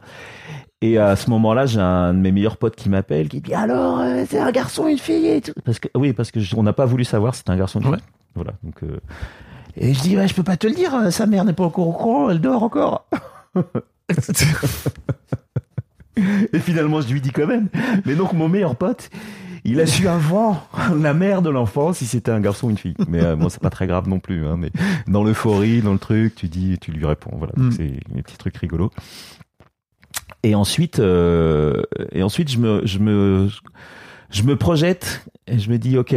Et à ce moment-là, j'ai un de mes meilleurs potes qui m'appelle, qui dit alors, euh, c'est un garçon, une fille et tout. Parce que, oui, parce que je- on n'a pas voulu savoir si c'était un garçon, une fille. Ouais. Voilà. Donc, euh, et je dis, ouais, je peux pas te le dire, sa mère n'est pas encore au courant, elle dort encore. Et finalement, je lui dis quand même. Mais donc, mon meilleur pote, il a su avant la mère de l'enfant si c'était un garçon ou une fille. Mais euh, bon, c'est pas très grave non plus. Hein, mais dans l'euphorie, dans le truc, tu dis, tu lui réponds. Voilà, Mm. c'est des petits trucs rigolos. Et ensuite, euh, et ensuite, je me, je me, je me projette et je me dis, ok,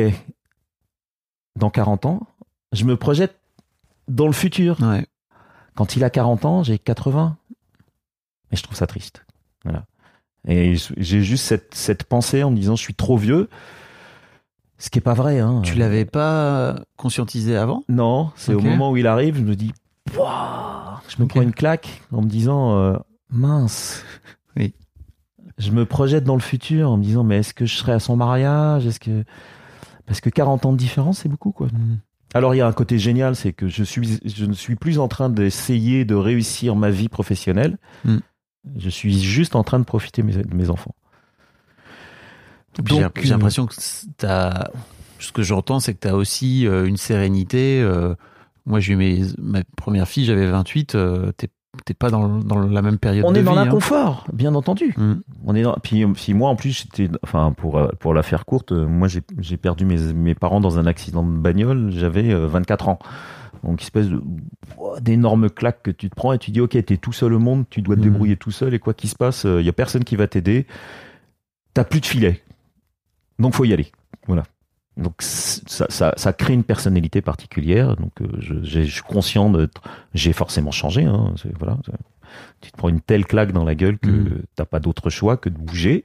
dans 40 ans, je me projette dans le futur. Ouais. Quand il a 40 ans, j'ai 80. Et je trouve ça triste. Voilà. Et j'ai juste cette, cette pensée en me disant je suis trop vieux. Ce qui est pas vrai. Hein. Tu l'avais pas conscientisé avant? Non, c'est au moment où il arrive, je me dis Pouah je me prends une claque en me disant euh, mince. Oui. Je me projette dans le futur en me disant mais est-ce que je serai à son mariage? Est-ce que parce que 40 ans de différence c'est beaucoup quoi. Alors il y a un côté génial, c'est que je suis, je ne suis plus en train d'essayer de réussir ma vie professionnelle. Mm. Je suis juste en train de profiter mes- de mes enfants. J'ai Donc, j'ai euh, l'impression que t'as. Ce que j'entends, c'est que tu as aussi euh, une sérénité. euh, moi, j'ai eu mes, ma première fille, j'avais 28. euh, T'es t'es pas dans, dans la même période On de est vie. dans hein. l'inconfort, bien entendu. Mm. On est dans, puis, puis moi en plus j'étais, enfin pour pour la faire courte, moi j'ai j'ai perdu mes mes parents dans un accident de bagnole, j'avais euh, 24 ans. Donc espèce de d'énormes claques que tu te prends et tu dis ok t'es tout seul au monde, tu dois te Mhm. débrouiller tout seul et quoi qu'il se passe, il y a personne qui va t'aider. T'as plus de filet, donc faut y aller. Voilà. Donc ça, ça, ça crée une personnalité particulière. Donc euh, je, je suis conscient de, j'ai forcément changé. Hein, voilà, tu te prends une telle claque dans la gueule que Mhm. t'as pas d'autre choix que de bouger.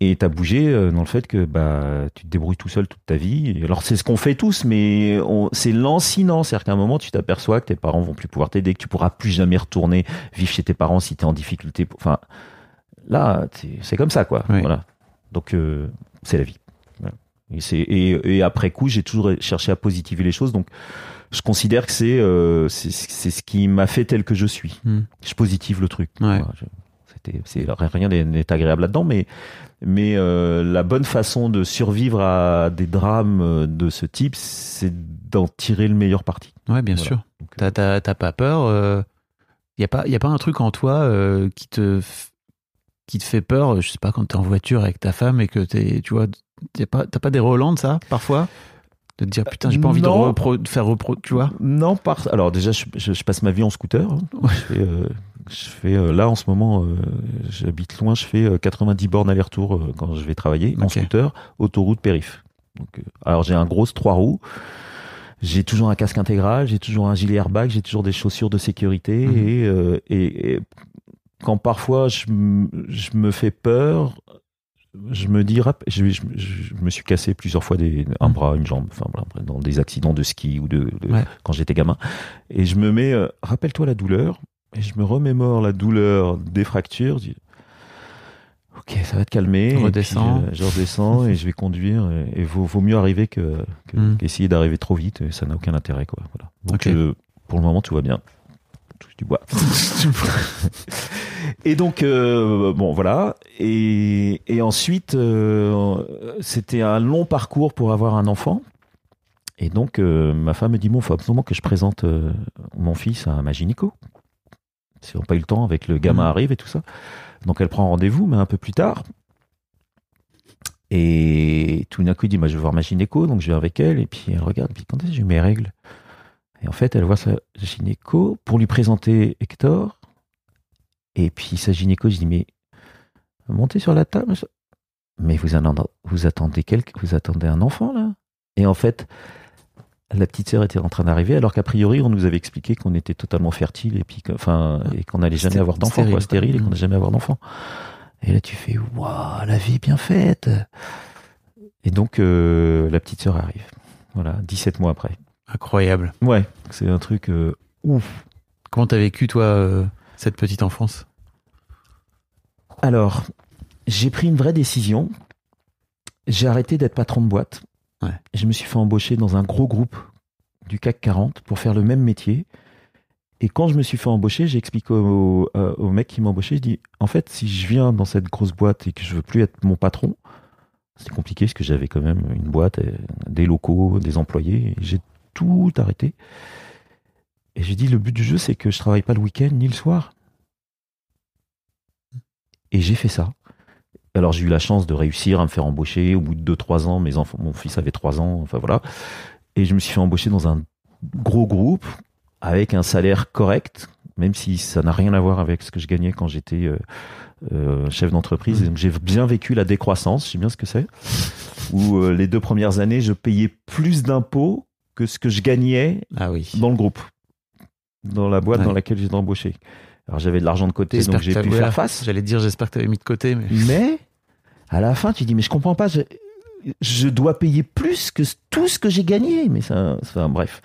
Et t'as bougé euh, dans le fait que bah tu te débrouilles tout seul toute ta vie. Et alors c'est ce qu'on fait tous, mais c'est lancinant. C'est-à-dire qu'à un moment tu t'aperçois que tes parents vont plus pouvoir t'aider, que tu pourras plus jamais retourner vivre chez tes parents si t'es en difficulté. Enfin là c'est- comme ça quoi. Oui. Voilà. Donc euh, c'est la vie. Voilà. Et, c'est- et, et après coup j'ai toujours cherché à positiver les choses. Donc je considère que c'est euh, c'est ce qui m'a fait tel que je suis. Mm. Je positive le truc. Ouais. Voilà, je- c'était c'est rien n'est agréable là-dedans, mais mais euh, la bonne façon de survivre à des drames euh, de ce type, c'est d'en tirer le meilleur parti. Ouais, bien Voilà. sûr. Euh, T'as- T'as t'as pas peur Il n'y a, pas- y a pas un truc en toi euh, qui, te, qui te fait peur Je sais pas, quand t'es en voiture avec ta femme et que t'es. Tu vois, t'as pas, t'as pas des relents ça, parfois? De te dire, putain, j'ai pas envie de, Non. repro- de faire repro. Tu vois? Non, par... alors déjà, je, je- je passe ma vie en scooter. hein. Je fais, euh, je fais euh, là en ce moment, euh, j'habite loin, je fais euh, 90 bornes aller-retour euh, quand je vais travailler en Ok. scooter, autoroute périph. Donc, euh, alors j'ai un gros trois roues, j'ai toujours un casque intégral, j'ai toujours un gilet airbag, j'ai toujours des chaussures de sécurité Mhm. et, euh, et, et quand parfois je, me fais peur, je me dis, je, je- je me suis cassé plusieurs fois des, un bras, une jambe, enfin dans des accidents de ski ou de, de- Ouais. quand j'étais gamin. Et je me mets, euh, rappelle-toi la douleur, et je me remémore la douleur des fractures. Je dis, ok, ça va te calmer. Puis, Redescends. euh, je redescends et je vais conduire. Et, et vaut, vaut mieux arriver que, que- Mm. qu'essayer d'arriver trop vite. Et ça n'a aucun intérêt, quoi. Voilà. Donc, euh, pour le moment, tout va bien. Touche du bois. Et donc, euh, bon, voilà. Et, et ensuite, euh, c'était un long parcours pour avoir un enfant. Et donc, euh, ma femme me dit, bon, faut absolument que je présente euh, mon fils à ma gynéco. Si on n'a pas eu le temps, avec le gamin Mhm. arrive et tout ça. Donc, elle prend rendez-vous, mais un peu plus tard. Et tout d'un coup, il dit, bah, je vais voir ma gynéco. Donc, je vais avec elle. Et puis, elle regarde. Puis, quand est-ce que j'ai eu mes règles? Et en fait, elle voit sa gynéco pour lui présenter Hector. Et puis sa gynéco, je dis mais montez sur la table. Mais vous, vous attendez quel, vous attendez un enfant là? Et en fait, la petite sœur était en train d'arriver, alors qu'a priori on nous avait expliqué qu'on était totalement fertile et puis que- enfin et qu'on n'allait jamais avoir d'enfant, stérile. quoi, stérile et qu'on n'allait jamais avoir d'enfant. Et là tu fais waouh la vie est bien faite. Et donc euh, la petite sœur arrive. Voilà, 17 mois après. Incroyable. Ouais, c'est un truc euh, ouf. Comment t'as vécu, toi, euh, cette petite enfance? Alors, j'ai pris une vraie décision. J'ai arrêté d'être patron de boîte. Je me suis fait embaucher dans un gros groupe du CAC 40 pour faire le même métier. Et quand je me suis fait embaucher, j'ai expliqué au, mec qui m'a embauché, je dis, en fait, si je viens dans cette grosse boîte et que je veux plus être mon patron, c'est compliqué parce que j'avais quand même une boîte, euh, des locaux, des employés. J'ai tout arrêté. Et j'ai dit, le but du jeu, c'est que je travaille pas le week-end ni le soir. Et j'ai fait ça. Alors j'ai eu la chance de réussir à me faire embaucher au bout de 2-3 ans. Mes enfants, mon fils avait 3 ans, enfin voilà. Et je me suis fait embaucher dans un gros groupe avec un salaire correct, même si ça n'a rien à voir avec ce que je gagnais quand j'étais euh, euh, chef d'entreprise. Mmh. J'ai bien vécu la décroissance, je sais bien ce que c'est. Où euh, les deux premières années, je payais plus d'impôts que ce que je gagnais Ah oui. dans le groupe, dans la boîte Ouais. dans laquelle j'étais embauché. Alors j'avais de l'argent de côté, donc j'ai pu faire face. J'allais dire, j'espère que t'avais mis de côté, mais. Mais à la fin, tu dis, mais je comprends pas, je, je dois payer plus que tout ce que j'ai gagné. Mais ça, enfin, bref,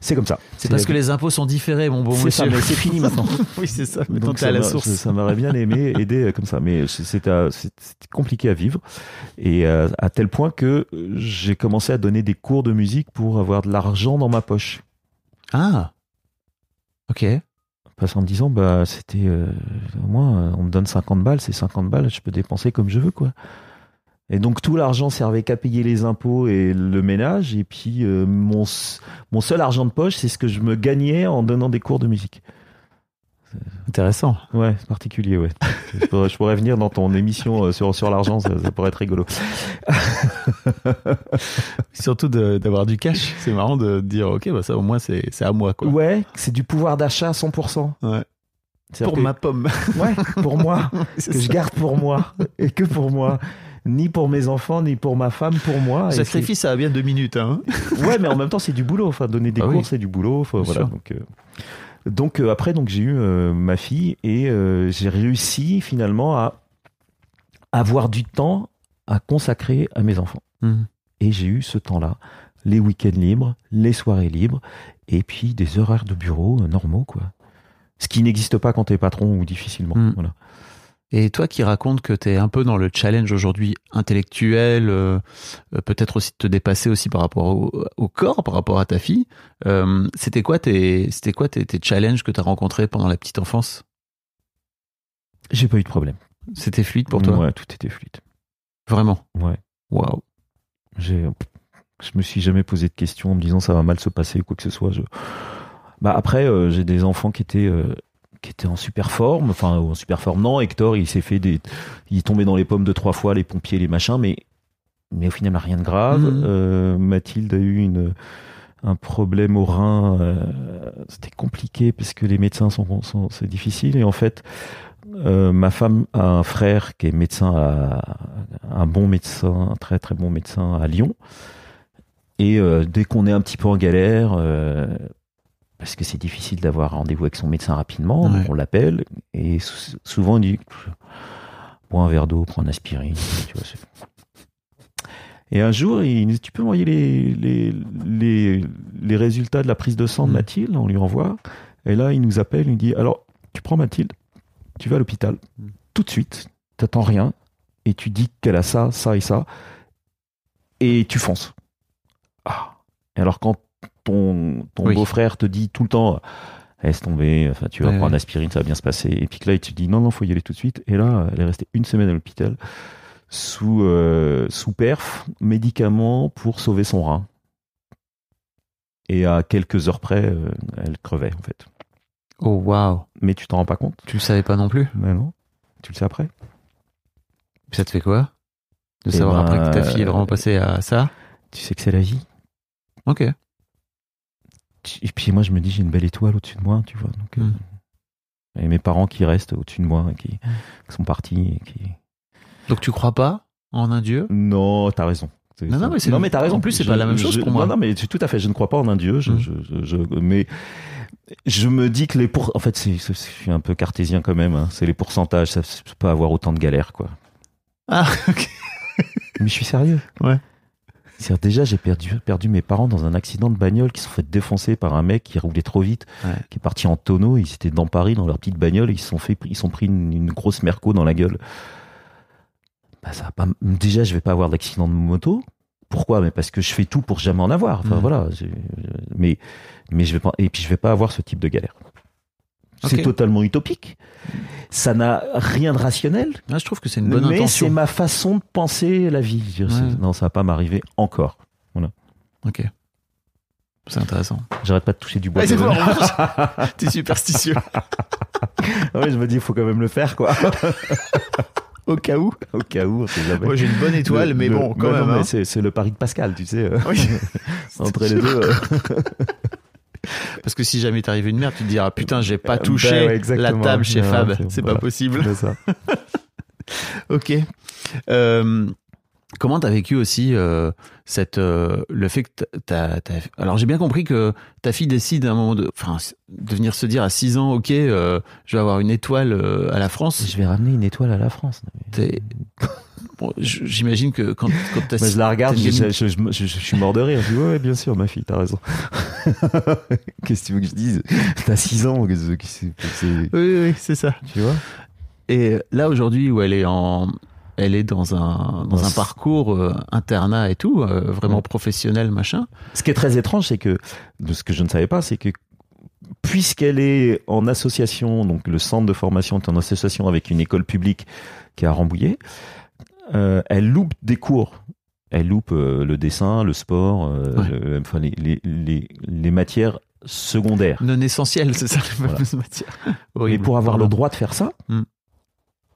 c'est comme ça. C'est parce que les impôts sont différés, mon bon C'est ça, monsieur. c'est fini maintenant. oui, c'est ça. Donc t'es à ça la source. Ça, ça m'aurait bien aimé aider euh, comme ça, mais c'était compliqué à vivre et euh, à tel point que euh, j'ai commencé à donner des cours de musique pour avoir de l'argent dans ma poche. Ah. Ok. Parce qu'en me disant, bah, c'était, euh, au moins, euh, on me donne 50 balles, c'est 50 balles, je peux dépenser comme je veux, quoi. Et donc, tout l'argent servait qu'à payer les impôts et le ménage. Et puis, euh, mon, mon seul argent de poche, c'est ce que je me gagnais en donnant des cours de musique. Intéressant. Ouais, c'est particulier, ouais. je, pourrais, je pourrais venir dans ton émission euh, sur, sur l'argent, ça, ça pourrait être rigolo. Surtout d'avoir du cash. C'est marrant de dire, ok, bah ça au moins c'est c'est à moi, quoi. Ouais, c'est du pouvoir d'achat à 100%. Ouais. Pour que- ma pomme. Ouais, pour moi. Que je garde pour moi et que pour moi. Ni pour mes enfants, ni pour ma femme, pour moi. Sacrifice, ça a bien deux minutes, hein. Ouais, mais en même temps, c'est du boulot. Enfin, donner des Ah cours, oui. c'est du boulot. Voilà. sûr. Donc, euh, donc euh, après, donc j'ai eu euh, ma fille et euh, j'ai réussi finalement à avoir du temps à consacrer à mes enfants. Mhm. Et j'ai eu ce temps-là, les week-ends libres, les soirées libres, et puis des horaires de bureau normaux, quoi. Ce qui n'existe pas quand t'es patron ou difficilement. Mm. Voilà. Et toi qui racontes que tu es un peu dans le challenge aujourd'hui intellectuel, euh, euh, peut-être aussi de te dépasser aussi par rapport au, au corps, par rapport à ta fille, euh, c'était quoi tes, c'était quoi tes, tes challenges que tu as rencontrés pendant la petite enfance? J'ai pas eu de problème. C'était fluide pour toi? Ouais, tout était fluide. Vraiment? Ouais. Waouh J'ai, je me suis jamais posé de questions en me disant ça va mal se passer ou quoi que ce soit. Je... Bah après, euh, j'ai des enfants qui étaient qui étaient en super forme, enfin en super forme. Non, Hector, il s'est fait des, il est tombé dans les pommes deux trois fois, les pompiers, les machins, mais mais au final rien de grave. Mhm. Euh, Mathilde a eu une un problème au rein. euh, C'était compliqué parce que les médecins sont, sont c'est difficile. Et en fait, euh, ma femme a un frère qui est médecin, à, un bon médecin, un très très bon médecin à Lyon. Et euh, dès qu'on est un petit peu en galère, euh, parce que c'est difficile d'avoir rendez-vous avec son médecin rapidement, Ouais. donc on l'appelle et sou- souvent on dit bois un verre d'eau, prends une aspirine. tu vois, et un jour, il dit Tu peux m'envoyer les, les, les, les résultats de la prise de sang de Mm. Mathilde? On lui envoie. Et là, il nous appelle, il nous dit Alors, tu prends Mathilde, tu vas à l'hôpital, Mm. tout de suite, t'attends rien, et tu dis qu'elle a ça, ça et ça, et tu fonces. Ah. Et alors, quand ton, ton Oui. beau-frère te dit tout le temps Laisse tomber, enfin, tu vas Ouais, prendre ouais. aspirine, ça va bien se passer. Et puis que là, il te dit non, non, faut y aller tout de suite. Et là, elle est restée une semaine à l'hôpital sous, euh, sous perf, médicaments pour sauver son rein. Et à quelques heures près, euh, elle crevait, en fait. Oh waouh, Mais tu t'en rends pas compte? Tu le savais pas non plus? Mais non. Tu le sais après? Ça te fait quoi? De Eh savoir ben, après que ta fille est vraiment euh, passée à ça? Tu sais que c'est la vie. Ok. Et puis moi, je me dis, j'ai une belle étoile au-dessus de moi, tu vois. Donc, euh, Mm. Et mes parents qui restent au-dessus de moi, qui, qui sont partis. et Qui... Donc tu crois pas en un dieu? Non, t'as raison. Non, non, mais non, mais t'as raison. en plus, c'est pas la même chose je- pour moi. Non, non, mais tout à fait. Je ne crois pas en un dieu. Je, Mm. je, je- je- mais je me dis que les pour. En fait, je suis un peu cartésien quand même. hein. C'est les pourcentages. Ça peut pas avoir autant de galères, quoi. Ah, ok. Mais je suis sérieux. Ouais. C'est-à-dire, déjà, j'ai perdu, perdu mes parents dans un accident de bagnole qui se sont fait défoncer par un mec qui roulait trop vite, Ouais. qui est parti en tonneau. Ils étaient dans Paris, dans leur petite bagnole, et ils se sont fait, ils sont pris une, une grosse merco dans la gueule. Bah, ça va pas, déjà, je vais pas avoir d'accident de moto. Pourquoi? Mais parce que je fais tout pour jamais en avoir. Enfin, Mhm. voilà. j'ai- Mais, mais je vais pas, et puis je vais pas avoir ce type de galère. C'est totalement utopique. Ça n'a rien de rationnel. Ah, je trouve que c'est une bonne mais intention. c'est ma façon de penser la vie. Ouais. Non, ça va pas m'arriver encore. Ok. C'est intéressant. J'arrête pas de toucher du bois. Ouais, bon. T'es superstitieux. ouais, je me dis, il faut quand même le faire, quoi. Au cas où. Au cas où, jamais. Moi j'ai une bonne étoile, Le- mais le- bon, quand même. mais hein. c'est, le pari de Pascal, tu sais. Oui. entre les deux. Parce que si jamais t'arrive une merde, tu te diras putain, j'ai pas Euh, touché ben ouais, la table chez Fab. c'est- pas possible. C'est ça. Ok. Euh, comment t'as vécu aussi euh, cette euh, le fait que t'as, alors j'ai bien compris que ta fille décide à un moment de enfin de venir se dire à 6 ans ok euh, je vais avoir une étoile euh, à la France. Je vais ramener une étoile à la France. Bon, j'imagine que quand, quand t'as Moi, je la regarde, je, une gamine- je- je- je- je suis mort de rire. Je dis, ouais, ouais, bien sûr, ma fille, t'as raison. Qu'est-ce que tu veux que je dise? T'as 6 ans, que Oui, oui, c'est ça. tu vois? Et là aujourd'hui où elle est en elle est dans un dans un parcours euh, internat et tout euh, vraiment Ouais. professionnel machin. Ce qui est très étrange, c'est que, de ce que je ne savais pas, c'est que puisqu'elle est en association, donc le centre de formation est en association avec une école publique qui est à Rambouillet, euh, elle loupe des cours. Elle loupe euh, le dessin, le sport, euh, Ouais. le- enfin les, les, les, les matières secondaires. Non essentiel, c'est ça la Voilà. fameuse matière. Et Horrible. pour avoir le droit de faire ça, Hmm.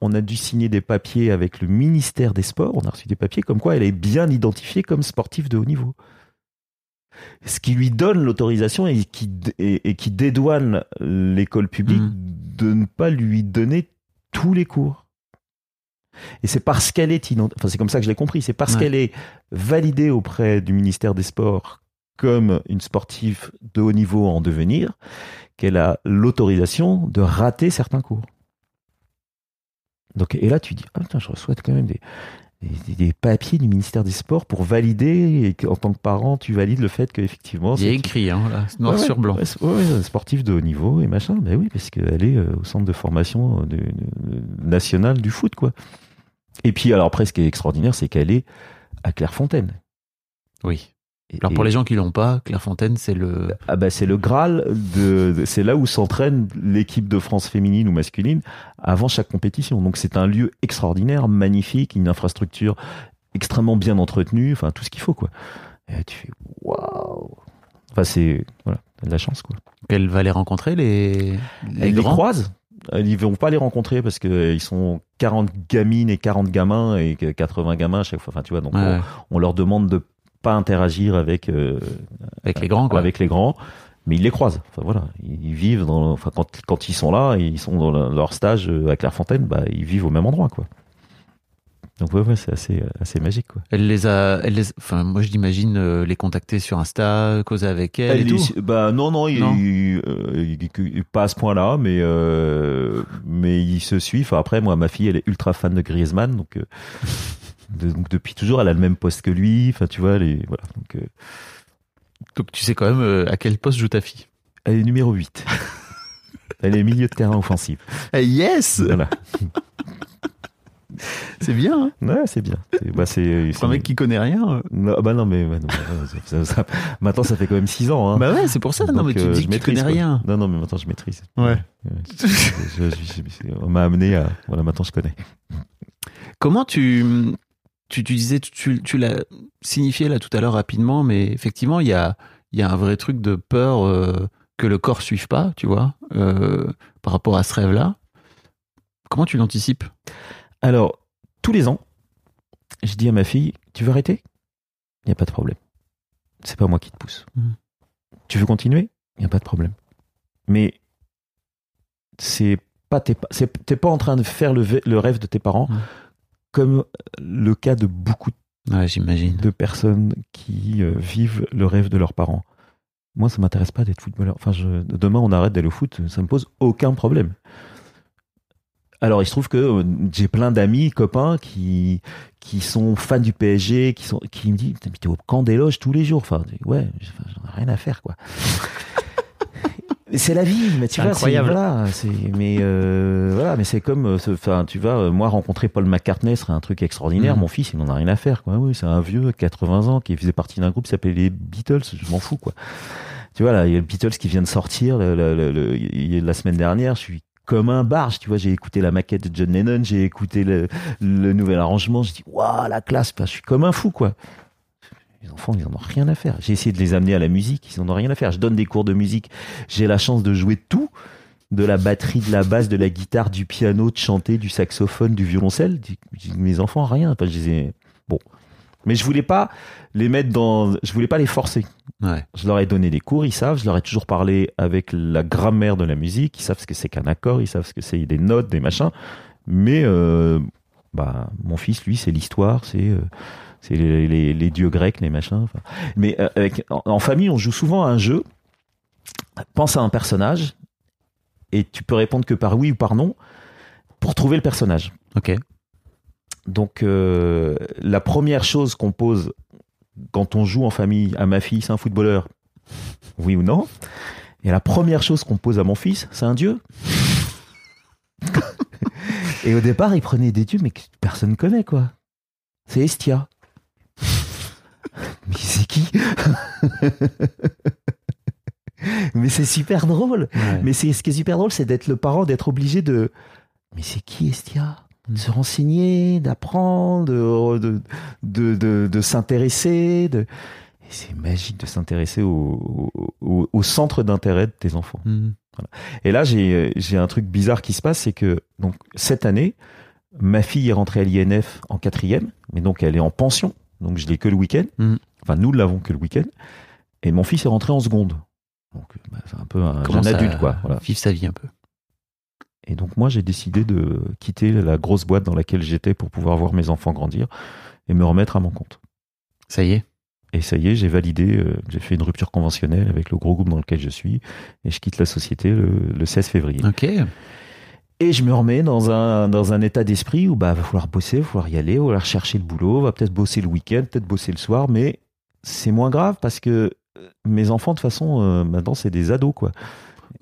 on a dû signer des papiers avec le ministère des Sports. On a reçu des papiers comme quoi elle est bien identifiée comme sportive de haut niveau. Ce qui lui donne l'autorisation et qui, et, et qui dédouane l'école publique Hmm. de ne pas lui donner tous les cours. Et c'est parce qu'elle est enfin c'est comme ça que je l'ai compris, c'est parce Ouais. qu'elle est validée auprès du ministère des Sports comme une sportive de haut niveau en devenir qu'elle a l'autorisation de rater certains cours. Donc, et là, tu dis, ah, putain, je reçois quand même des, des, des papiers du ministère des Sports pour valider, et qu'en tant que parent, tu valides le fait qu'effectivement, Il c'est écrit hein, là, noir Ouais, sur blanc. ouais, ouais, sportif de haut niveau et machin. Ben oui, parce qu'elle est euh, au centre de formation euh, de- de- national du foot, quoi. Et puis, alors après, ce qui est extraordinaire, c'est qu'elle est à Clairefontaine. Oui. Et- Alors pour et- les gens qui l'ont pas, Clairefontaine c'est le ah bah, c'est le Graal de, de- c'est là où s'entraîne l'équipe de France féminine ou masculine avant chaque compétition. Donc c'est un lieu extraordinaire, magnifique, une infrastructure extrêmement bien entretenue, enfin tout ce qu'il faut quoi. Et tu fais waouh. Enfin c'est voilà, de la chance quoi. qu'elle va les rencontrer les les Elle les grands? croise. Ils ne vont pas les rencontrer parce qu'ils sont 40 gamines et 40 gamins et que 80 gamins à chaque fois. Enfin, tu vois, donc Ouais, on, ouais. on leur demande de pas interagir avec euh, Avec les grands, quoi. avec les grands, mais ils les croisent. Enfin voilà, ils vivent dans, enfin quand quand ils sont là, ils sont dans le- leur stage euh, à Clairefontaine, bah ils vivent au même endroit quoi. Donc ouais, ouais c'est assez assez magique quoi. Elle les a, elle les, enfin, moi je l'imagine euh, les contacter sur Insta, causer avec elle, et Elle tout. bah non non, il, Non. il- euh, il- il- pas à ce point-là, mais euh, mais ils se suivent. Enfin, après moi ma fille elle est ultra fan de Griezmann, donc, euh, de- donc depuis toujours elle a le même poste que lui. Enfin tu vois, elle est, voilà. Donc euh, Donc tu sais quand même euh, à quel poste joue ta fille? elle est numéro 8 Elle est milieu de terrain offensif. yes, Voilà. c'est bien. Hein Ouais, c'est bien. C'est- Bah, un mec qui connaît rien. euh. Non, bah non, mais ouais, non, ça- ça- ça- maintenant ça fait quand même 6 ans. Hein. Bah ouais, c'est pour ça. non, mais tu euh, dis je que tu connais quoi. rien. Non, non, mais maintenant je maîtrise. Ouais. Je- je- je- on m'a amené à. Voilà, maintenant je connais. Comment tu, tu, tu disais, tu, tu l'as signifié là tout à l'heure rapidement, mais effectivement, il y a, y a un vrai truc de peur euh, que le corps suive pas, tu vois, euh, par rapport à ce rêve-là. Comment tu l'anticipes? Alors, tous les ans, je dis à ma fille Tu veux arrêter? Il n'y a pas de problème. C'est pas moi qui te pousse. Mhm. Tu veux continuer? Il n'y a pas de problème. Mais c'est pas tes pa- c'est- t'es pas en train de faire le, ve- le rêve de tes parents Mhm. comme le cas de beaucoup Ouais, j'imagine. de personnes qui euh, vivent le rêve de leurs parents. Moi, ça m'intéresse pas d'être footballeur. Enfin, je, demain, on arrête d'aller au foot, ça me pose aucun problème. Alors, il se trouve que euh, j'ai plein d'amis, copains qui qui sont fans du PSG, qui sont qui me disent Putain, mais t'es au camp des loges tous les jours. Enfin, ouais, j'en ai rien à faire, quoi. C'est la vie, mais tu vois, incroyable. c'est voilà, mais euh, voilà, mais c'est comme, euh, enfin, tu vois, euh, moi rencontrer Paul McCartney serait un truc extraordinaire. Mhm. Mon fils, il en a rien à faire, quoi. Oui, c'est un vieux, 80 ans, qui faisait partie d'un groupe qui s'appelait les Beatles. Je m'en fous, quoi. Tu vois là, il y a le Beatles qui vient de sortir le- le- le- la semaine dernière. Je suis comme un barge, tu vois. J'ai écouté la maquette de John Lennon, j'ai écouté le, nouvel arrangement. Je dis waouh, la classe. Je suis comme un fou, quoi. Les enfants, ils en ont rien à faire. J'ai essayé de les amener à la musique, ils en ont rien à faire. Je donne des cours de musique. J'ai la chance de jouer tout, de la batterie, de la basse, de la guitare, du piano, de chanter, du saxophone, du violoncelle. Mes enfants, rien. Je mais je voulais pas les mettre dans. Je voulais pas les forcer. Ouais. Je leur ai donné des cours, ils savent. Je leur ai toujours parlé avec la grammaire de la musique. Ils savent ce que c'est qu'un accord, ils savent ce que c'est des notes, des machins. Mais euh, bah, mon fils, lui, c'est l'histoire, c'est euh, c'est les, les- les dieux grecs, les machins. enfin. Mais euh, avec, en, en famille, on joue souvent à un jeu. Pense à un personnage et tu peux répondre que par oui ou par non pour trouver le personnage. Ok. Donc euh, la première chose qu'on pose quand on joue en famille à ma fille, c'est un footballeur, oui ou non? Et la première chose qu'on pose à mon fils, c'est un dieu. Et au départ, il prenait des dieux, mais que personne connaît quoi. C'est Estia. mais c'est qui? Mais c'est super drôle. Ouais. Mais c'est ce qui est super drôle, c'est d'être le parent, d'être obligé de. Mais c'est qui Estia De se renseigner, d'apprendre, de, de, de, de- s'intéresser. De... C'est magique de s'intéresser au, au, au centre d'intérêt de tes enfants. Mhm. Et là, j'ai j'ai un truc bizarre qui se passe, c'est que donc cette année, ma fille est rentrée à l'INF en quatrième, mais donc elle est en pension, donc je l'ai que le week-end. Mhm. Enfin, nous l'avons que le week-end. Et mon fils est rentré en seconde. Donc, bah, c'est un peu un jeune adulte, quoi. Voilà. Vivre sa vie un peu. Et donc moi, j'ai décidé de quitter la grosse boîte dans laquelle j'étais pour pouvoir voir mes enfants grandir et me remettre à mon compte. Ça y est. Et ça y est, j'ai validé, euh, j'ai fait une rupture conventionnelle avec le gros groupe dans lequel je suis et je quitte la société le, le 16 février. Ok. Et je me remets dans un, dans un état d'esprit où bah va falloir bosser, va falloir y aller, va falloir chercher le boulot, va peut-être bosser le week-end, peut-être bosser le soir, mais c'est moins grave parce que euh, mes enfants, de toute façon, euh, maintenant, c'est des ados, quoi.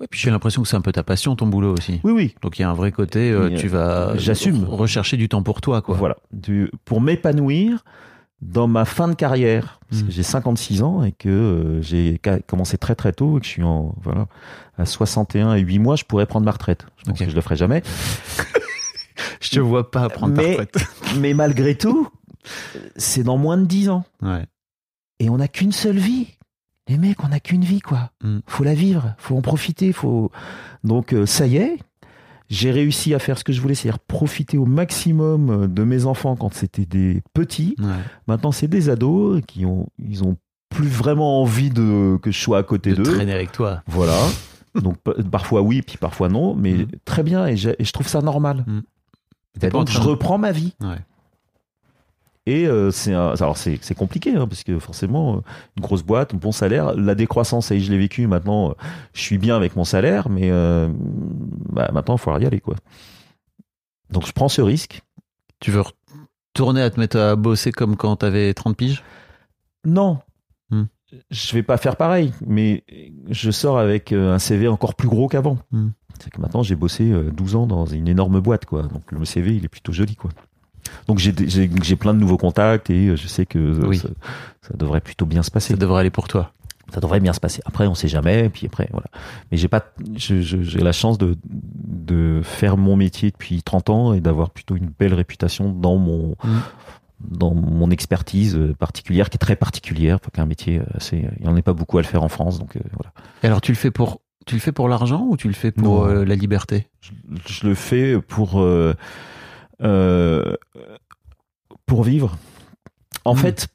Ouais, puis j'ai l'impression que c'est un peu ta passion, ton boulot aussi. Oui, oui. Donc il y a un vrai côté, euh, tu vas j'assume. rechercher du temps pour toi, quoi. Voilà. Du- pour m'épanouir dans ma fin de carrière, parce que Mm. j'ai 56 ans et que euh, j'ai commencé très très tôt et que je suis en, voilà, à 61 et 8 mois, je pourrais prendre ma retraite. Je pense que je le ferai jamais. Je te vois pas prendre Mais- ta retraite. Mais malgré tout, c'est dans moins de 10 ans. Ouais. Et on n'a qu'une seule vie. Les mecs, on n'a qu'une vie, quoi. Mm. Faut la vivre, faut en profiter, faut. Donc, euh, ça y est, J'ai réussi à faire ce que je voulais, c'est-à-dire profiter au maximum de mes enfants quand c'était des petits. Ouais. Maintenant, c'est des ados qui ont, ils ont plus vraiment envie de que je sois à côté De d'eux. traîner avec toi. Voilà. Donc pa- parfois oui, puis parfois non, mais Mhm. très bien et, je trouve ça normal. Et en donc je reprends ma vie. Ouais. Et euh, c'est alors c'est c'est compliqué hein, parce que forcément euh, une grosse boîte, un bon salaire, la décroissance, est, je l'ai vécu. Maintenant, euh, je suis bien avec mon salaire, mais euh, bah, maintenant il faut y aller quoi. Donc je prends ce risque. Tu veux retourner à te mettre à bosser comme quand t'avais 30 piges? Non, Hmm. je vais pas faire pareil, mais je sors avec un CV encore plus gros qu'avant. Hmm. C'est que maintenant j'ai bossé euh, 12 ans dans une énorme boîte, quoi. Donc le CV il est plutôt joli, quoi. Donc j'ai plein de nouveaux contacts et euh, je sais que euh, Oui. ça, ça devrait plutôt bien se passer. Ça devrait aller pour toi. Ça devrait bien se passer. Après on sait jamais, puis après voilà. Mais j'ai pas, j'ai la chance de de faire mon métier depuis 30 ans et d'avoir plutôt une belle réputation dans mon Hmm. dans mon expertise euh, particulière, qui est très particulière, qu'un métier assez, il n'y en a pas beaucoup à le faire en France, donc euh, voilà. Et alors tu le fais pour tu le fais pour l'argent ou tu le fais pour euh, la liberté? Je, je le fais pour euh, pour vivre. En Mm. fait,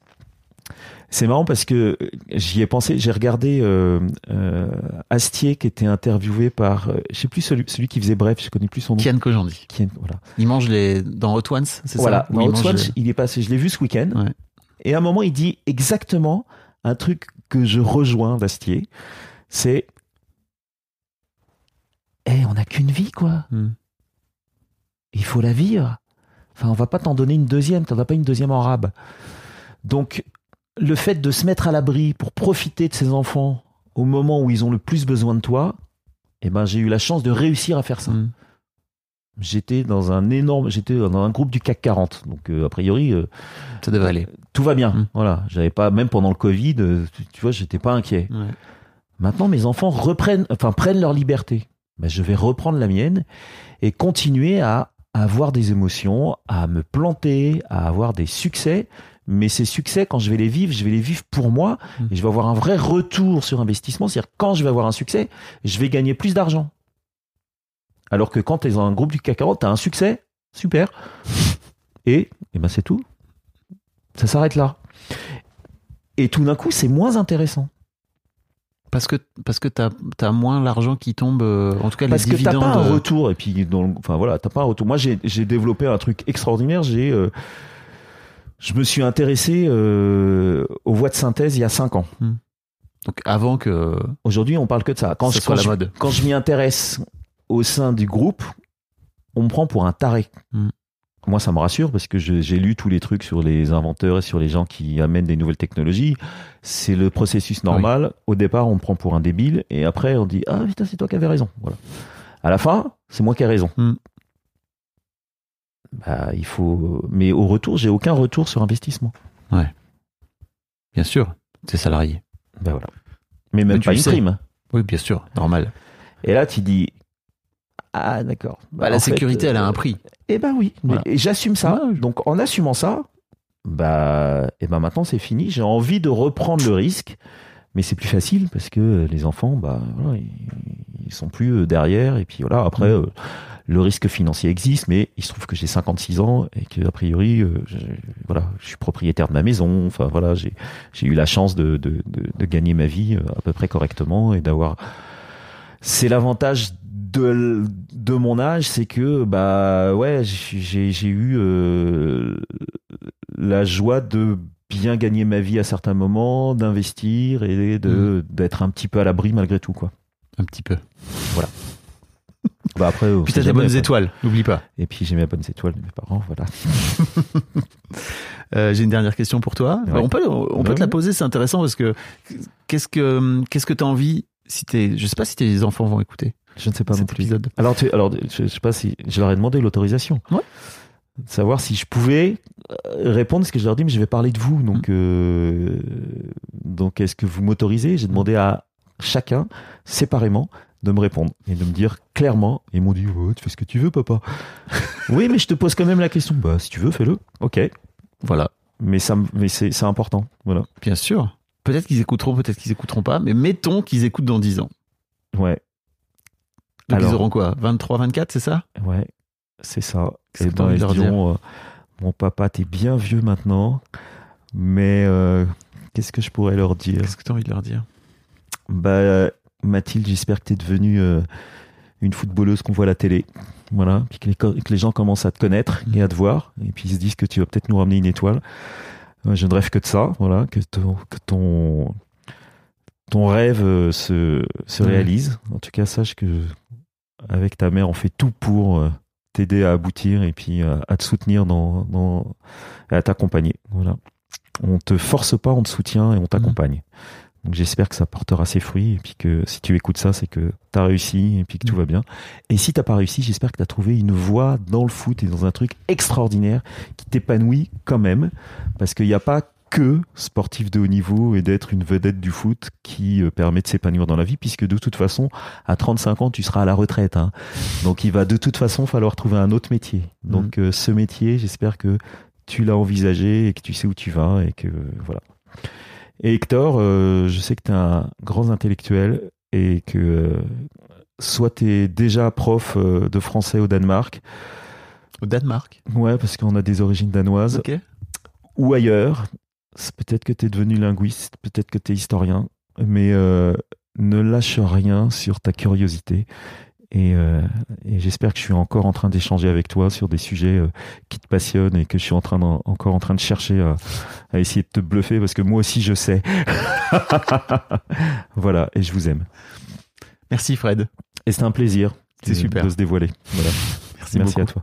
c'est marrant parce que j'y ai pensé, j'ai regardé euh, euh, Astier qui était interviewé par, euh, je sais plus celui, celui qui faisait bref, je connais plus son nom. Kian Kojandi. Qui- voilà. Il mange les dans Hot Ones, c'est Voilà, ça Où dans Hot Ones, les- il est passé, je l'ai vu ce week-end. Ouais. Et à un moment, il dit exactement un truc que je rejoins d'Astier. C'est, eh, on n'a qu'une vie, quoi. Hmm. Il faut la vivre. Enfin, on va pas t'en donner une deuxième. T'en as pas une deuxième en rab. Donc, le fait de se mettre à l'abri pour profiter de ses enfants au moment où ils ont le plus besoin de toi, eh ben, j'ai eu la chance de réussir à faire ça. Hmm. J'étais dans un énorme, j'étais dans un groupe du CAC 40. Donc, euh, a priori, euh, Ça devait aller. tout va bien. Mm. Voilà. J'avais pas, même pendant le Covid, euh, tu, tu vois, j'étais pas inquiet. Ouais. Maintenant, mes enfants reprennent, enfin, prennent leur liberté. Ben, je vais reprendre la mienne et continuer à avoir des émotions, à me planter, à avoir des succès. Mais ces succès, quand je vais les vivre, je vais les vivre pour moi Mm. et je vais avoir un vrai retour sur investissement. C'est-à-dire, quand je vais avoir un succès, je vais gagner plus d'argent. Alors que quand tu es dans un groupe du CAC 40, tu as un succès, super. Et, et ben c'est tout. Ça s'arrête là. Et tout d'un coup, c'est moins intéressant. Parce que parce que t'as as moins l'argent qui tombe. euh, en tout cas, Parce les que t'as dividendes. pas un euh, retour. Et puis, dans le- enfin voilà, t'as pas un retour. Moi, j'ai développé un truc extraordinaire. J'ai, euh, je me suis intéressé euh, aux voies de synthèse il y a 5 ans. Donc avant que Aujourd'hui, on parle que de ça. Quand Ça je, soit quand la je- mode. quand je m'y intéresse au sein du groupe, on me prend pour un taré. Mm. Moi, ça me rassure parce que j'ai lu tous les trucs sur les inventeurs et sur les gens qui amènent des nouvelles technologies. C'est le processus normal. Au départ, on me prend pour un débile et après, on dit Ah putain, c'est toi qui avais raison. Voilà. À la fin, c'est moi qui ai raison. Mm. Bah, il faut. Mais au retour, j'ai aucun retour sur investissement. bien sûr, t'es salarié. Bah voilà. Mais même Mais pas une prime. Oui, bien sûr, normal. Et là, tu dis Ah d'accord. Bah, Bah, la fait, sécurité, elle a euh, un prix. Eh ben oui, mais- Voilà. et j'assume ça. Donc en assumant ça, bah, et ben maintenant c'est fini. J'ai envie de reprendre le risque, mais c'est plus facile parce que les enfants, bah, voilà, ils, ils sont plus euh, derrière. Et puis voilà, après, Mm. euh, le risque financier existe, mais il se trouve que j'ai 56 ans et que a priori, euh, je, voilà, je suis propriétaire de ma maison. Enfin voilà, j'ai eu la chance de, de, de, de gagner ma vie euh, à peu près correctement et d'avoir. C'est l'avantage de, de mon âge, c'est que bah ouais, j'ai eu euh, la joie de bien gagner ma vie à certains moments, d'investir et de d'être un petit peu à l'abri malgré tout quoi. Un petit peu. Bah après, on Puis t'as des bonnes étoiles, n'oublie pas. Et puis j'ai mes bonnes étoiles de mes parents, voilà. Euh, J'ai une dernière question pour toi. Ouais. On peut, on peut Ouais, te la poser, c'est intéressant parce que qu'est-ce que qu'est-ce que t'as envie si t'es, je sais pas si tes enfants vont écouter Je ne sais pas non cet plus. épisode. Alors, tu, alors je, je sais pas si je leur ai demandé l'autorisation. Ouais. Savoir si je pouvais euh, répondre, ce que je leur dis, mais je vais parler de vous. Donc, Mm. euh, donc est-ce que vous m'autorisez? J'ai demandé à chacun, séparément, de me répondre et de me dire clairement. Ils m'ont dit Ouais, Tu fais ce que tu veux, papa. oui, mais je te pose quand même la question. Bah, si tu veux, fais-le. Ok. Voilà, Mais, ça, mais c'est c'est important. Voilà. bien sûr. Peut-être qu'ils écouteront, peut-être qu'ils écouteront pas, mais mettons qu'ils écoutent dans 10 ans. Ouais. Donc Alors- ils auront quoi 23, 24, c'est ça? Ouais, c'est ça. Et t'as ben, ils diront, euh, mon papa, t'es bien vieux maintenant, mais euh, qu'est-ce que je pourrais leur dire? Qu'est-ce que tu as envie de leur dire? Bah, Mathilde, j'espère que t'es devenue euh, une footballeuse qu'on voit à la télé. Voilà, puis que les, que les gens commencent à te connaître et à te voir, et puis ils se disent que tu vas peut-être nous ramener une étoile. Je ne rêve que de ça, voilà, que ton, que ton, ton rêve se, se réalise. En tout cas, sache que avec ta mère, on fait tout pour euh, t'aider à aboutir et puis euh, à te soutenir dans, dans et à t'accompagner. Voilà. On te force pas, on te soutient et on t'accompagne. Donc j'espère que ça portera ses fruits et puis que si tu écoutes ça, c'est que tu as réussi et puis que tout Mhm. va bien. Et si t'as pas réussi, j'espère que tu as trouvé une voie dans le foot et dans un truc extraordinaire qui t'épanouit quand même parce qu'il n'y a pas que sportif de haut niveau et d'être une vedette du foot qui euh, permet de s'épanouir dans la vie puisque de toute façon à 35 ans tu seras à la retraite hein. donc il va de toute façon falloir trouver un autre métier donc euh, ce métier j'espère que tu l'as envisagé et que tu sais où tu vas et que voilà et Hector euh, je sais que tu es un grand intellectuel et que euh, soit tu es déjà prof euh, de français au Danemark Au Danemark? ouais parce qu'on a des origines danoises Ok. ou ailleurs. Peut-être que tu es devenu linguiste, peut-être que tu es historien, mais euh, ne lâche rien sur ta curiosité. Et, euh, et j'espère que je suis encore en train d'échanger avec toi sur des sujets euh, qui te passionnent et que je suis en train d'en- encore en train de chercher à, à essayer de te bluffer parce que moi aussi je sais. voilà, et je vous aime. Merci Fred. Et c'est un plaisir C'est de- super. de se dévoiler. Voilà. Merci, Merci beaucoup. à toi.